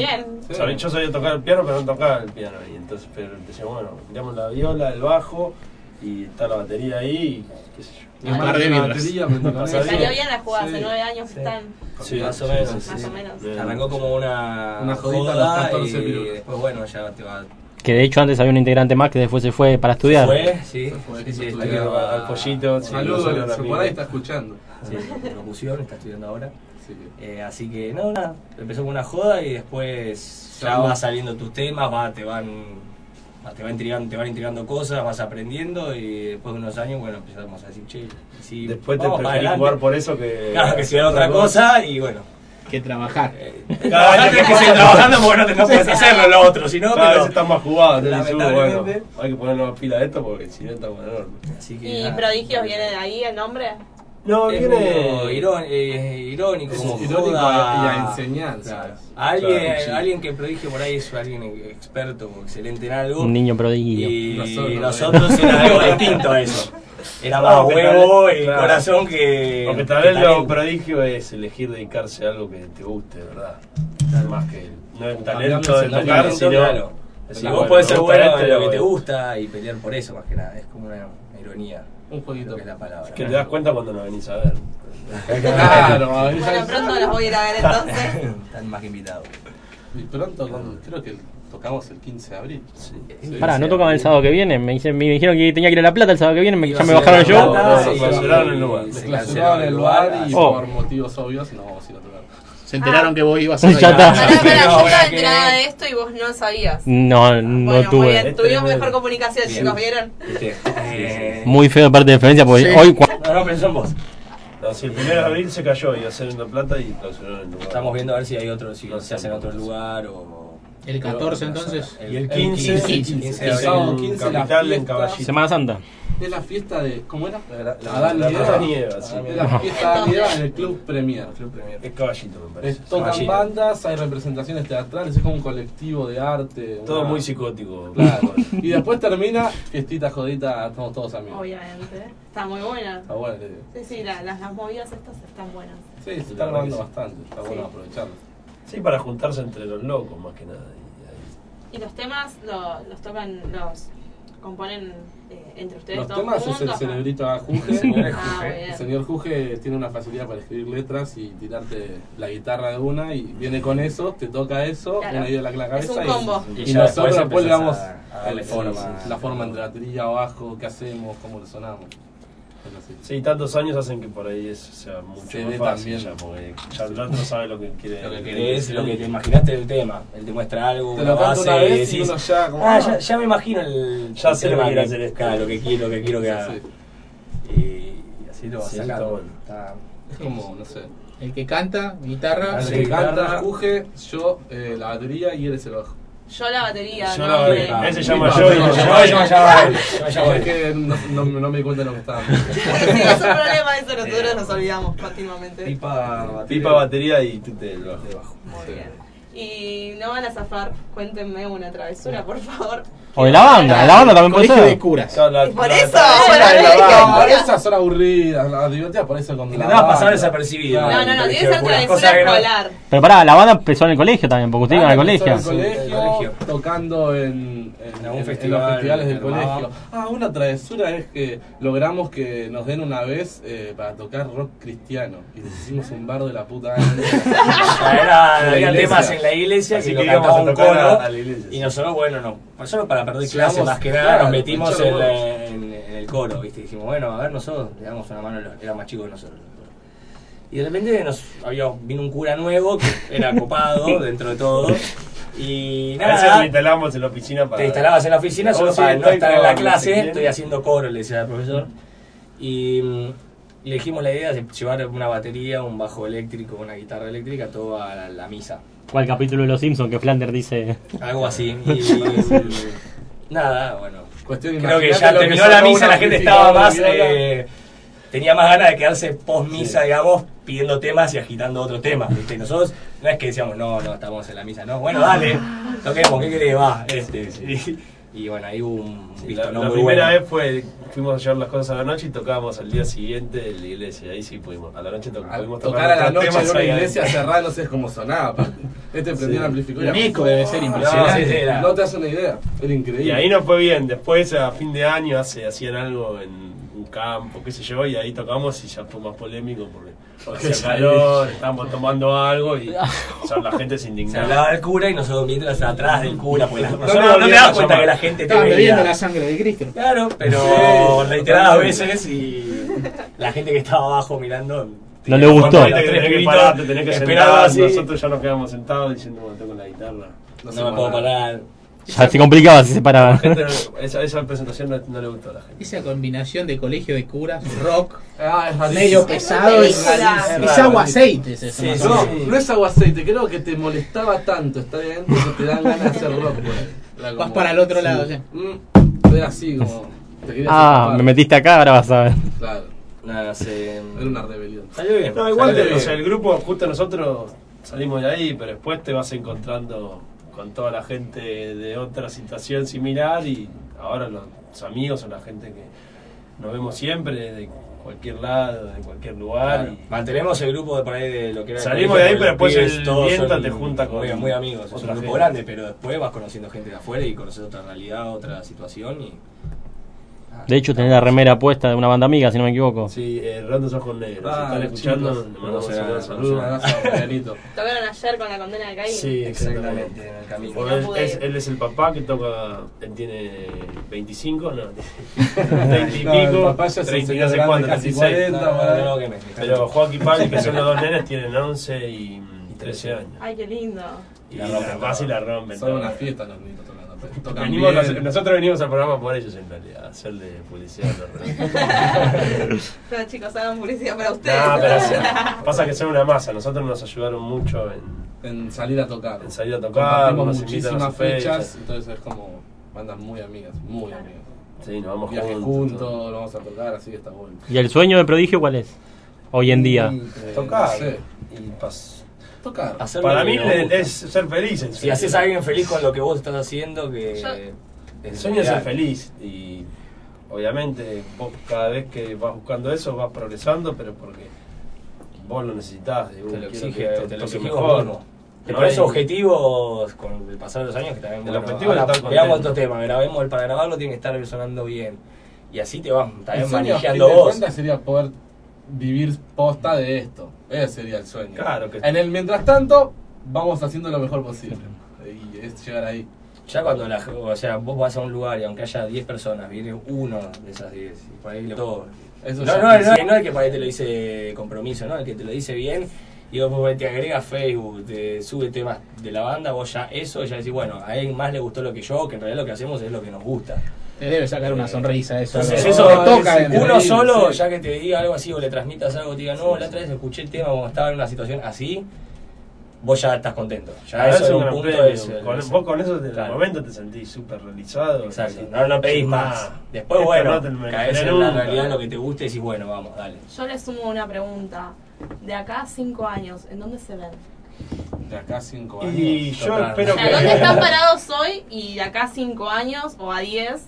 yo, sabía- yo sabía tocar el piano, pero no tocaba el piano. Y entonces, pero decíamos, bueno, miramos la viola, el bajo y está la batería ahí, y qué sé yo. Par de birras. batería, salió bien. la jugada, hace Sí. nueve años que están. Sí, más o sí, menos. sí, sí. Más o menos. Arrancó como una, Una jodita a joda los 14 y minutos. después, bueno, ya te va. Que de hecho antes había un integrante más que después se fue para estudiar. Fue, sí. fue, sí, sí, se fue. estudiaba- Al pollito, sí, Saludos, la se amiga. por ahí está escuchando. Sí, locución, está estudiando ahora. Sí. Eh, así que no, nada, empezó con una joda y después ya Chao. va saliendo tus temas, va, te van te van intrigando, te van intrigando cosas, vas aprendiendo y después de unos años, bueno, empezamos a decir, che, si Después te preferís adelante, jugar por eso que. Claro, que estudiar otra cosa y bueno. Que trabajar. Cada año tenés que seguir trabajando porque no, te- no puedes hacerlo lo otro, si no, Cada pero vez está más jugado, entonces bueno, lamentablemente. hay que ponernos más pila a esto porque si no estamos enormes. Así que ¿Y nada. Prodigios viene de ahí el nombre? No, Es viene. irón- eh, irónico, Es como irónico joda. y a enseñanza. Claro. Alguien, Claro, alguien que prodigio por ahí es alguien experto o excelente en algo. Un niño prodigio. Y Nosotros, nosotros, era algo [laughs] distinto a eso. Era más tal huevo vez- y claro. corazón que. Porque tal vez lo prodigio es elegir dedicarse a algo que te guste, ¿verdad? Más que no es Cambiando talento de el tocar, sino. claro. decir, Si vos bueno, podés ser bueno en lo que te gusta y pelear por eso, más que nada. Es como una ironía. Un jueguito. Que es la palabra. Que te das cuenta cuando nos venís a ver. Claro, [laughs] Bueno, pronto los voy a ir a ver entonces. [laughs] Están más que invitados. Y pronto, cuando- creo que tocamos el 15 de abril. Sí. Pará, sí, no tocaban el sábado que viene. Me, dicen- me dijeron que tenía que ir a La Plata el sábado que viene. me- ya me bajaron yo. No, clausuraron el lugar. se Clausuraron el lugar y Oh. por motivos obvios no vamos a ir a tocar. Se enteraron que vos ibas a [laughs] Ya está. Pará, pará, [laughs] yo No, estaba ahora que- enterada de esto y vos no sabías. No, no bueno, muy tuve. bien, tuvimos mejor comunicación, Bien. chicos, ¿vieron? Eh, Muy feo de parte de Florencia porque Sí. hoy. No, no, pensó en vos. No, si el 1 de abril se cayó, iba a ser en La Plata y clausuraron el lugar. Estamos viendo a ver si hay otro, si No se hace en otro no lugar o. El 14 entonces. Y el 15, el 15, 15 El de sábado abril. 15 la Capital en. Caballito. Semana Santa. Es la fiesta de. ¿Cómo era? La- la- Adán La y Eva. Adán y Eva, sí. Es la fiesta de Adán y Eva en el Club Premier. Club Premier. Es caballito, me parece. Es- tocan Caballito. bandas, hay representaciones teatrales, es como un colectivo de arte. Todo una- muy psicótico. Claro. Y después termina, fiestita jodita, estamos todos amigos. Obviamente. Está muy buena. Está digo. Sí, sí, la- las, las movidas estas están buenas. Sí, se está grabando sí. bastante, está bueno aprovecharlo. Sí, para juntarse entre los locos, más que nada. Y ahí- Y los temas lo- los tocan, los componen eh, entre ustedes Los todos temas es el cerebrito a Juge. Ah, El señor Juge tiene una facilidad para escribir letras y tirarte la guitarra de una y viene con eso, te toca eso, Claro. una idea en la Es cabeza un y- combo. y, Y nosotros después después le damos empezás a- a darle el- forma. la forma entre batería, bajo, qué hacemos, cómo le sonamos. Sí, tantos años hacen que por ahí es, sea mucho Se más fácil ya, porque ya el otro sabe lo que quiere. Lo que querés, lo que te imaginaste del tema. Él te muestra algo, Te una base una vez y uno ya como, ah, ah. ya, ya me imagino el Ya el sé lo que tema quiere hacer este. Claro, lo que quiero, lo que quiero que Sí, haga. sí. Y, y así lo vas Sí, sacando. está bueno. Está- Es como, no sé. El que canta, guitarra. El Sí, que canta. Juge, yo eh, la batería y él es el bajo. Yo la batería, Yo no, la batería. Él se llama yo y me llama Es que no, no, no me di cuenta de lo que estaba. Sí, es un problema eso, nosotros nos olvidamos continuamente. Pipa, batería. Pipa, batería y tú te bajo. Muy bien. Y no van a zafar, cuéntenme una travesura, por favor. O de la banda, de la banda también puede Colegio ser. de curas. La- por la- eso, la- mira. Esas son aburridas, las divertidas por eso con Que la te vas a pasar banda. desapercibido. No, no, no, tiene que de ser curas, travesura escolar. Pero pará, la banda empezó en el colegio también, porque ustedes iban al colegio. en el colegio, tocando en, los festivales del colegio. Ah, una travesura es que logramos que nos den una vez eh, para tocar rock cristiano y les hicimos un bar de la puta. Era, [laughs] había temas en la iglesia Así que íbamos a un iglesia, y nosotros, bueno, no, solo para perder Sí, clase más que nada claro, nos metimos en, los la- huevos. en- en el coro, ¿viste? Dijimos, bueno, a ver nosotros, le damos una mano, a los- era más chico que nosotros. Y de repente nos había, vino un cura nuevo que era [laughs] copado dentro de todo. Y A veces nada, nos instalamos en la oficina para. te instalabas en la oficina solo para no estar en la clase, estoy haciendo coro, le decía al profesor. Y mm, le dijimos la idea de llevar una batería, un bajo eléctrico, una guitarra eléctrica, todo a la, la misa. ¿Cuál capítulo de Los Simpsons que Flanders dice? Algo así. [laughs] Y nada, bueno. Cuestión Creo que ya que terminó la misa, la gente estaba más. eh, tenía más ganas de quedarse post misa, digamos, pidiendo temas y agitando otros temas. ¿viste? Y nosotros no es que decíamos, no, no, estamos en la misa, no. Bueno, dale, toquemos, ¿qué querés? Va, este. Y, y bueno, ahí hubo un Sí, visto la, no la muy primera bueno. vez fue, fuimos a llevar las cosas a la noche y tocábamos al día siguiente en la iglesia. Ahí sí pudimos. A la noche to- Al pudimos tocar a la noche en una iglesia cerrada, no sé cómo sonaba. Este prendió Sí. un amplificador. El eco debe ser No, impresionante. sí, no te haces una idea. Era increíble. Y ahí nos fue bien. Después, a fin de año, hace, hacían algo en campo, qué sé yo, y ahí tocamos y ya fue más polémico porque hacía calor, estábamos tomando algo y [laughs] o sea, la gente se Se indignaba. hablaba del cura y nosotros mientras atrás del cura, porque la, No, no, no, das cuenta que la gente te Estaban veía. bebiendo la sangre de Cristo. Claro, pero Sí, reiteradas veces y la gente que estaba abajo mirando. No le gustó. Te tenés que parar, te tenés que esperando sentar, así. nosotros ya nos quedamos sentados diciendo, bueno, tengo la guitarra. No, se me puedo para. parar. Ya se complicaba si se paraba. La gente, esa, esa presentación no, no le gustó a la gente. Esa combinación de colegio de curas, rock, Ah, es medio Es pesado, es, agua aceite. Es Sí, No, no es agua aceite, creo que te molestaba tanto estar ahí adentro que te dan ganas de hacer rock. Era Vas para el otro lado, sí. Mm, Era así como. Te Ah, me metiste acá, ahora vas a ver. Claro, Nada, se. era una rebelión. Salió bien. No, igual, salió te- o sea, el grupo, justo nosotros salimos de ahí, pero después te vas encontrando con toda la gente de otra situación similar y ahora los amigos son la gente que nos vemos siempre de cualquier lado, de cualquier lugar. Claro. y Mantenemos el grupo de por ahí de lo que era Salimos de ahí, pero después el viento te junta con muy, muy amigos. Es un grupo gente. grande, pero después vas conociendo gente de afuera y conoces otra realidad, otra situación y. De hecho, tenés la remera puesta de una banda amiga, si no me equivoco. Sí, eh, Rondos Ojos Negros. Ah, si están escuchando, chicos. le mandamos un gran saludo. Un abrazo, Marianito. [laughs] Tocaron ayer con la condena de Caín. Sí, Exactamente, en el camino. Porque No él, es, él es el papá que toca, él tiene 25, no, [laughs] 30 y No, el pico, papá ya es un 30 y señor no sé grande, cuánto, casi 36. 40, No, no, madre. no, que me- Pero Joaquín y Pali, que son los dos [laughs] nenes, tienen 11 y 13 años. Ay, qué lindo. Y la rompen, casi la rompen. Son una fiesta los niños Venimos, nosotros venimos al programa por ellos en realidad, a hacerle publicidad. a los [laughs] No, chicos, hagan publicidad para ustedes. No, pero [laughs] sí, pasa que son una masa, nosotros nos ayudaron mucho en, En salir a tocar. en salir a tocar, nos invitan a muchísimas sus fechas. fechas, entonces es como bandas muy amigas, muy amigas. Sí, nos vamos juntos. juntos, nos vamos a tocar, así que está bueno. ¿Y el sueño de prodigio cuál es? Hoy en día. Y Eh, tocar. no sé. Y pas- Tocar. Hacer Para mí es ser feliz. el Si haces a alguien feliz con lo que vos estás haciendo, que. El sueño es ser feliz y obviamente vos cada vez que vas buscando eso vas progresando, pero porque vos lo necesitas. digo, Te lo quiero exige, que esto te lo mejor. mismo. Te No pones hay- objetivos con el pasar de los años que también El bueno, objetivo es ahora estar veamos contento. otro tema, grabemos el para grabarlo tiene que estar sonando bien. Y así te vas El también sueño, a fin manejando de vos. sería poder vivir posta de esto. Ese sería el sueño. Claro que En el mientras tanto, vamos haciendo lo mejor posible. Y es llegar ahí. Ya cuando la, o sea, vos vas a un lugar y aunque haya 10 personas, viene uno de esas 10 y por ahí lo- todo. Eso no, ya no, es- no, no el que por ahí te lo dice compromiso, ¿no? El que te lo dice bien y después te agrega Facebook, te sube temas de la banda, vos ya eso, ya decís, bueno, a él más le gustó lo que yo, que en realidad lo que hacemos es lo que nos gusta. Te debe sacar una sonrisa eso. Entonces Te eso toca es dentro. uno solo, sí. ya que te diga algo así o le transmitas algo, te diga, no, la otra vez escuché el tema cuando estaba en una situación así, vos ya estás contento. Ya eso es en un punto premio. es... Con- vos con eso desde Claro. el momento te sentís súper realizado. Exacto, no, no pedís "Sin más. Después, Esto bueno, no caes en la nunca". realidad lo que te guste y decís, bueno, vamos, dale. Yo les sumo una pregunta. De acá a cinco años, ¿en dónde se ven? De acá a 5 años. Y yo espero O sea, ¿dónde [laughs] están parados hoy y de acá a 5 años o a 10?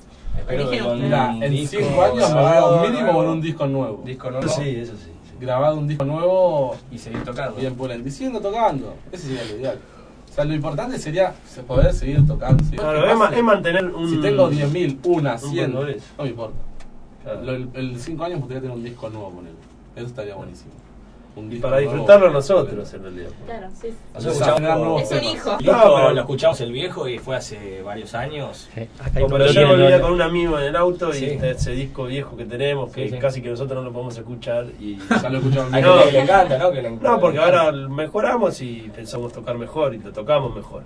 En disco 5 años me veo mínimo con un disco nuevo. Disco nuevo. Sí, eso sí. Grabado un disco nuevo Y seguir tocando. bien pulento. Y siguiendo tocando. Ese sería lo ideal. O sea, lo importante sería se- poder seguir tocando. ¿Qué es, ma- pase? es mantener un. Si tengo 10.000, una, un 100, no me importa. Claro. Lo- el- El 5 años gustaría tener un disco nuevo con él. Eso estaría buenísimo. Un Y disco para nuevo. disfrutarlo nosotros, en realidad. Claro, sí. Nosotros escuchamos Es un hijo. No, pero- lo escuchamos el viejo y fue hace varios años. No, un pero yo volvía con un amigo en el auto y Sí. está ese disco viejo que tenemos, que Sí, sí. casi que nosotros no lo podemos escuchar. Y... Ya [laughs] lo escuchamos. No. que le encanta, ¿no? Que le- No, porque encanta. ahora mejoramos y pensamos tocar mejor y lo tocamos mejor.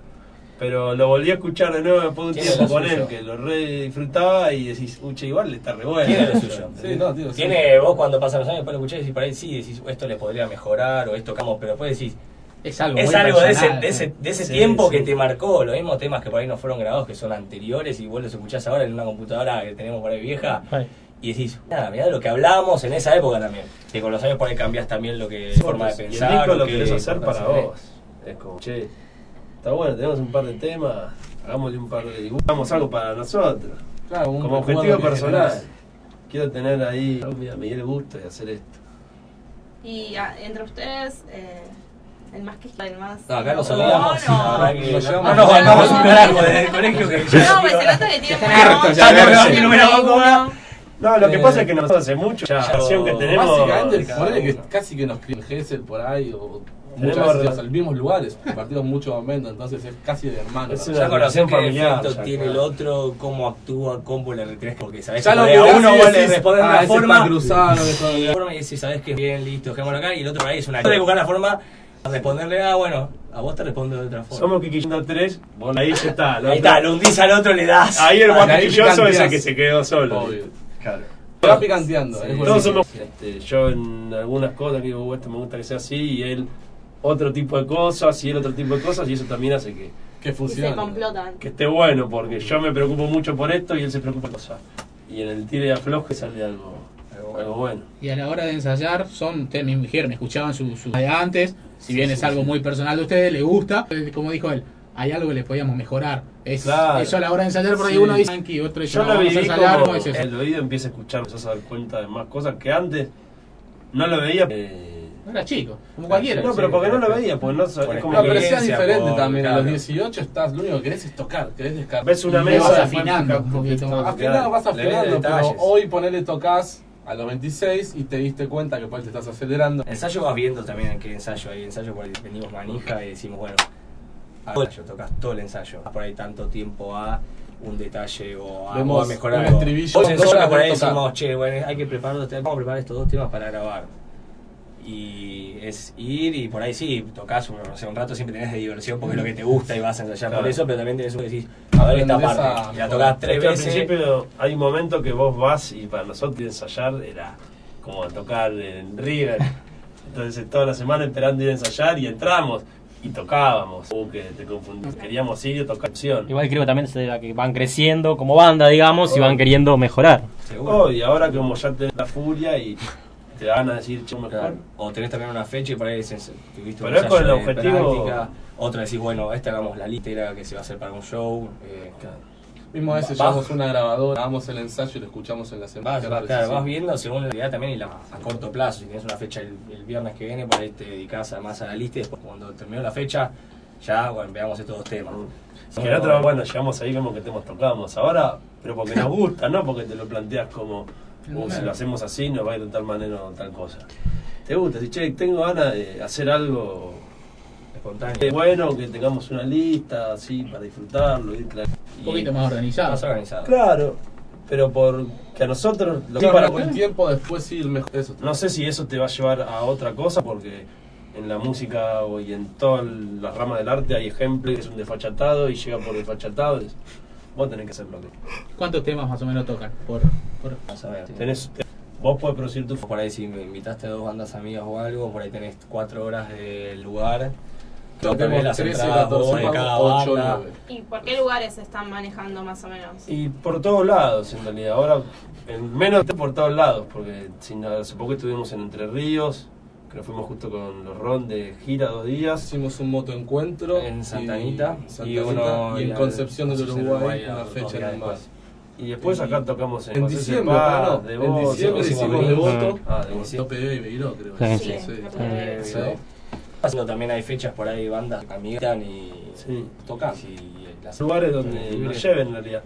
Pero lo volví a escuchar de nuevo después de un tiempo con él, que lo re disfrutaba y decís, uche, igual está re bueno. Tiene lo suyo. Sí, no, tío, sí. Tiene vos cuando pasan los años, después lo escuchás y decís por ahí sí, decís esto le podría mejorar o esto tocamos, pero después decís Es algo, es algo de ese, de ese, de ese Sí, tiempo sí. que te marcó, los mismos temas que por ahí no fueron grabados, que son anteriores y vos los escuchás ahora en una computadora que tenemos por ahí vieja Ay. y decís, nada, mirá lo que hablábamos en esa época también. Que con los años por ahí cambiás también lo que, forma de Y el pensar. disco o lo qué querés hacer para le- vos. Es como, che, está bueno, tenemos un par de temas, hagámosle un par de dibujos, hagamos algo para nosotros. Claro, un Como objetivo personal. generás. Quiero tener ahí, oh, mira, me dio el gusto de hacer esto. Y ah, entre ustedes, eh, el más que el más. No, acá nos No, olvidamos. no. que no, nos bancamos un carajo desde el colegio que No, pues que tiene No lo que Eh, pasa es que nosotros hace mucho, ya, la versión que tenemos. Básicamente, que casi que nos crió Gessel por ahí o muchas veces los mismos lugares, [laughs] compartimos muchos momentos, entonces es casi de hermano. Es ¿no? una Ya conocés qué familiar, defecto ya, tiene claro. el otro, cómo actúa, cómo le retenés, porque sabés Ya que lo a uno y vos le decís, respondés de ah, una ese está forma, cruzado, bien. [laughs] forma y decís, sabés que bien, listo, dejémoslo acá, y el otro ahí es una... Que buscar la forma de responderle, ah, bueno, a vos te respondo de otra forma. Somos Kikillando 3, bueno, ahí ya está. Ahí otro- está, lo hundís al otro, le das. Ahí el Ah, más quisquilloso es el que se quedó solo. Obvio. Claro. Va picanteando. Sí, es todos somos, este, yo en algunas cosas que digo, "Uh, esto me gusta que sea así, y él otro tipo de cosas, y él otro tipo de cosas, y eso también hace que, Que se complotan. que esté bueno, porque yo me preocupo mucho por esto y él se preocupa por cosas. Y en el tire y afloje sale algo, algo bueno. Y a la hora de ensayar, son, ustedes me dijeron, me escuchaban su, su de antes, si bien es algo muy personal de ustedes, les gusta, eh, como dijo él, hay algo que le podíamos mejorar. Es, Claro. Eso a la hora de ensayar, por ahí Sí. uno dice, "Tranqui", otro dice, Yo "No, lo vamos a viví ensayar, como no es eso". el oído empieza a escuchar, empiezas a dar cuenta de más cosas que antes no lo veía. eh, No era chico, como cualquiera. no, pero porque no lo veía, pues no Por como pero sea experiencia, diferente por- también. A los 18 estás, lo único que querés es tocar, querés descargar. ves una Y mesa vas afinando un poquito más. Afinado vas afinando, pero detalles. hoy ponele tocas a los 26 y te diste cuenta que pues te estás acelerando. Ensayo vas viendo también en qué ensayo hay ensayo por ahí venimos manija y decimos, bueno, tocas todo el ensayo. Por ahí tanto tiempo a un detalle o a, Vemos o a mejorar. un algo. estribillo, que por ahí decimos, che, bueno, hay que preparar vamos a preparar estos dos temas para grabar. Y es ir y por ahí sí, tocas un, no sé, un rato siempre tenés de diversión porque es lo que te gusta y vas a ensayar por eso, pero también tenés un que decís, a ver esta parte. a- Y la tocas tres Es que al veces. principio hay un momento que vos vas y para nosotros ensayar era como tocar en River. Entonces toda la semana esperando ir a ensayar y entramos y tocábamos. Uh, que te confundís. Queríamos ir y tocar opción. Igual creo que también se da que van creciendo como banda, digamos, y van queriendo mejorar. Seguro. Oh, y ahora como ya tenés la furia y te van a decir, che, mejor. Claro. O tenés también una fecha y por ahí dices, tuviste un Pero es con el objetivo- práctica. Otra decís, bueno, esta hagamos la litera que se va a hacer para un show. Eh, Mismo a veces llevamos una grabadora, grabamos el ensayo y lo escuchamos en la semana. Vas, claro, vas sí. viendo según la realidad también y la, a corto plazo. Si tienes una fecha el, el viernes que viene, por ahí te dedicas más a la lista y después cuando terminó la fecha, ya, bueno, veamos estos dos temas. Que la otra, bueno, llegamos ahí, vemos que temas tocamos. Ahora, pero porque nos gusta, no porque te lo planteas como, uh, si lo hacemos así, nos va a ir de tal manera o tal cosa. Te gusta, si che, tengo ganas de hacer algo Espontáneo. eh, bueno, que tengamos una lista así para disfrutarlo. Ir Un poquito más organizado. Más organizado. Claro, pero porque a nosotros, lo que Sí, para con el tiempo después ir mejor. Eso. No sé si eso te va a llevar a otra cosa, porque en la música o- y en todas las ramas del arte hay ejemplos que es un desfachatado y llega por desfachatado. Vos tenés que hacer lo que. ¿Cuántos temas más o menos tocan? Por, por... Vas a ver. Tenés, te- vos podés producir tu. Por ahí si me invitaste a dos bandas amigas o algo, por ahí tenés cuatro horas del lugar. Tenemos Tenés las 13, entradas 14, vos de cada 8, banda. 9. ¿Y por qué lugares se están manejando más o menos? Y por todos lados, en realidad. Ahora, en menos por todos lados, porque si hace poco estuvimos en Entre Ríos que nos fuimos justo con los Ron de gira dos días. Hicimos un motoencuentro En Santa Anita, y, Santa y uno y en en Concepción del Uruguay, Uruguay, una fecha en más. Y después acá tocamos en, En diciembre, pero no, Devoto, en diciembre hicimos. Devoto, Ah, Devoto. Tope y Beiró, creo. Sí. Sí, Eh, sí. Haciendo también hay fechas por ahí, bandas que amigan y tocan. Y las lugares donde nos lleven en realidad.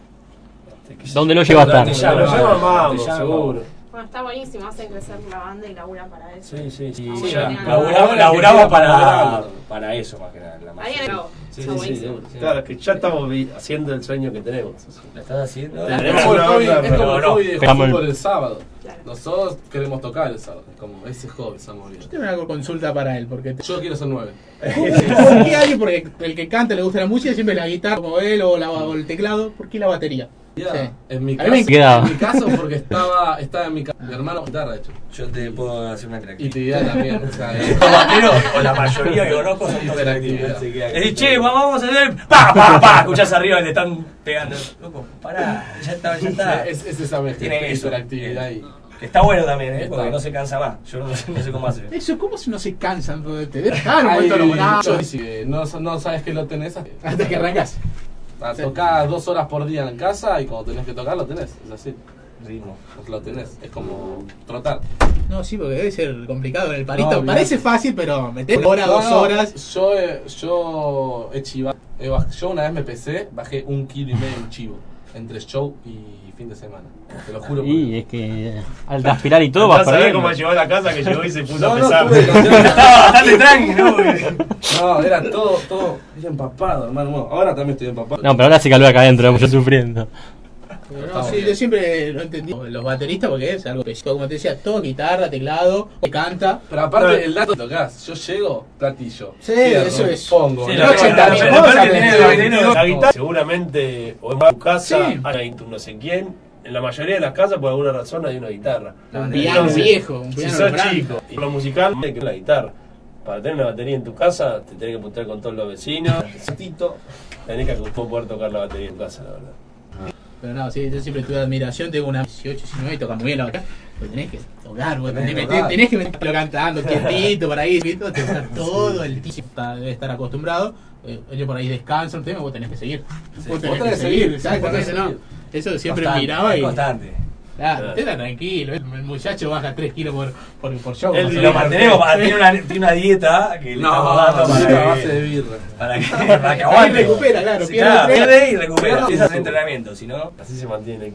Este, que- ¿Dónde lo lleva llaman, vamos, te llaman. seguro. Bueno, está buenísimo, hacen crecer la banda y laburan para eso. Sí, sí, sí. Sí, ya. ya. Laburamos, laburamos para, para eso más que nada. La Ahí en el cabo. Sí, Está sí, sí, sí. Claro, es que ya estamos haciendo el sueño que tenemos. ¿La estás haciendo? Es Tenemos como el una hobby, es como el no. hobby de fútbol el sábado. Nosotros queremos tocar el sábado. Es como ese hobby, estamos bien. Tengo una consulta para él, porque Yo quiero ser nueve. [laughs] ¿Por qué alguien, porque el que canta le gusta la música, siempre la guitarra como él o, la, o el teclado, ¿por qué la batería? Sí. En mi caso, me en mi caso porque estaba, estaba en mi casa. Mi hermano guitarra, de hecho. Yo te puedo hacer una Y interactividad. te dirá también. O sea, [laughs] bateros, o la mayoría que conozco, son. Es che, vamos a hacer. ¡Pa, pa, pa! Escuchás arriba y le están pegando. Loco, pará, ya está, ya está. [laughs] es, es esa mezcla. Tiene eso. hiperactividad y. Que está bueno también, ¿eh? Porque no se cansa más. Yo no sé, no sé cómo hace. Eso, ¿cómo si no se cansan? Te yo sí, no, no sabes que lo tenés. Hasta que arrancas. A tocar dos horas por día en casa y cuando tenés que tocar lo tenés. Es así. Ritmo. Lo tenés. Es como trotar. No, sí, porque debe ser complicado en el palito. No, Parece fácil, pero meter hora, No, dos no, horas. Yo, eh, yo he chivado. Yo una vez me pesé, bajé un kilo y medio en chivo. Entre show y fin de semana. Te lo juro. Y es que al transpirar y todo vas sabés perdiendo. cómo llegó a la casa que llegó y se puso No, a no, pesar. tuve- Estaba bastante [laughs] tranqui, ¿no? No, era todo, todo. Empapado, hermano. Bueno, ahora también estoy empapado. No, pero ahora hace calor acá adentro, yo sufriendo. Pero no, sí, yo siempre lo entendí. Los bateristas, porque es algo pesado. Como te decía, todo guitarra, teclado, canta. Pero aparte, el dato que tocas, yo llego, platillo. Sí, cierro, eso es. Pongo. Sí, no, la, 80 la- que guitarra seguramente o en tu casa Sí. hay tu no sé quién. En la mayoría de las casas por alguna razón hay una guitarra. Un piano viejo, un si piano sos grande. chico y lo musical hay que la guitarra. Para tener una batería en tu casa te tenés que putear con todos los vecinos. Tenés que poder tocar la batería en tu casa, la verdad. Pero no, sí, yo siempre tuve admiración. Tengo una 18, 19 y toca muy bien la batería. Pero tenés que tocar, vos, Tenés tenés, que tenés, que meterlo cantando, quietito, [laughs] por ahí. Te tocar todo el tiempo. Debe estar acostumbrado. Eh, ellos por ahí descansan, un tema, vos tenés que seguir. vos tenés que seguir, exacto. vos tenés Entonces, que no. seguir. Eso siempre Constante, miraba y. constante. Claro, usted está tranquilo, el muchacho baja 3 kilos por, por, por show. Él como lo mantenemos, para- tiene una, tiene una dieta que le No, estamos dando para a base que, de birra. para que, [laughs] para que aguante. recupera, claro, Sí, pierde claro, pierde y recupera. Pierde. Ese es el entrenamiento, si no. Así se mantiene el.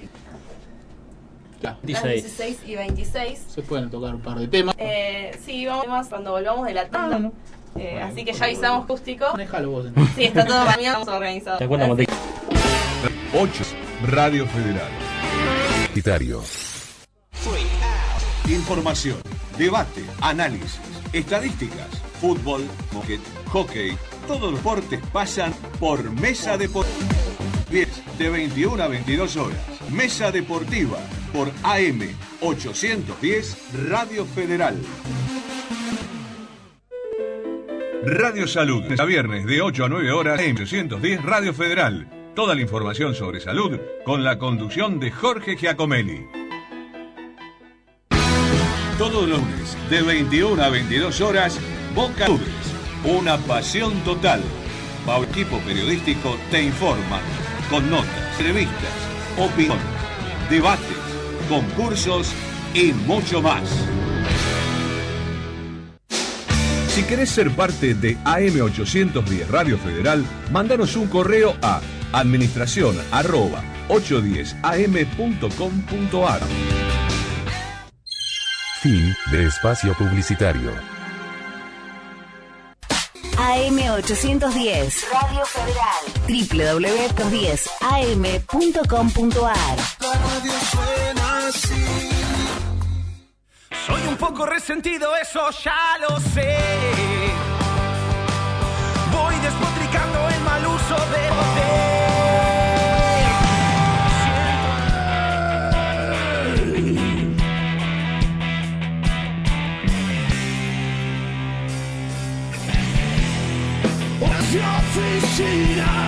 Claro, Las 16 y 26. Se pueden tocar un par de temas. Eh, sí, vamos más cuando volvamos de la Ah, tanda. no. Eh, así que ya avisamos acústico. Déjalo vos. Sí, está todo planeado, organizado. ¿Te acuerdas, Monte? 8. Radio Federal. Información, debate, análisis, estadísticas, fútbol, hockey, todos los deportes pasan por Mesa Deportiva. 10 de 21 a 22 horas. Mesa Deportiva por AM 810 Radio Federal. Radio Salud, a viernes de 8 a 9 horas en 810 Radio Federal. Toda la información sobre salud con la conducción de Jorge Giacomelli. Todos los lunes, de 21 a 22 horas, Boca Nubes. Una pasión total. Bau equipo periodístico te informa con notas, entrevistas, opinión, debates, concursos y mucho más. Si querés ser parte de AM810 Radio Federal, mándanos un correo a administración arroba 810am.com.ar. Fin de espacio publicitario. AM810 Radio Federal www.10am.com.ar Soy un poco resentido, eso ya lo sé. Voy despotricando el mal uso del Hacia oficina con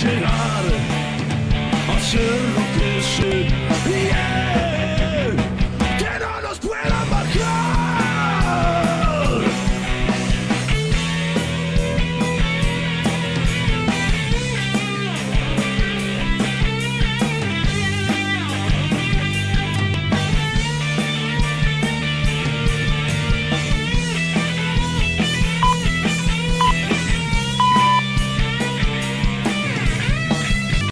llegar a ser lo que sé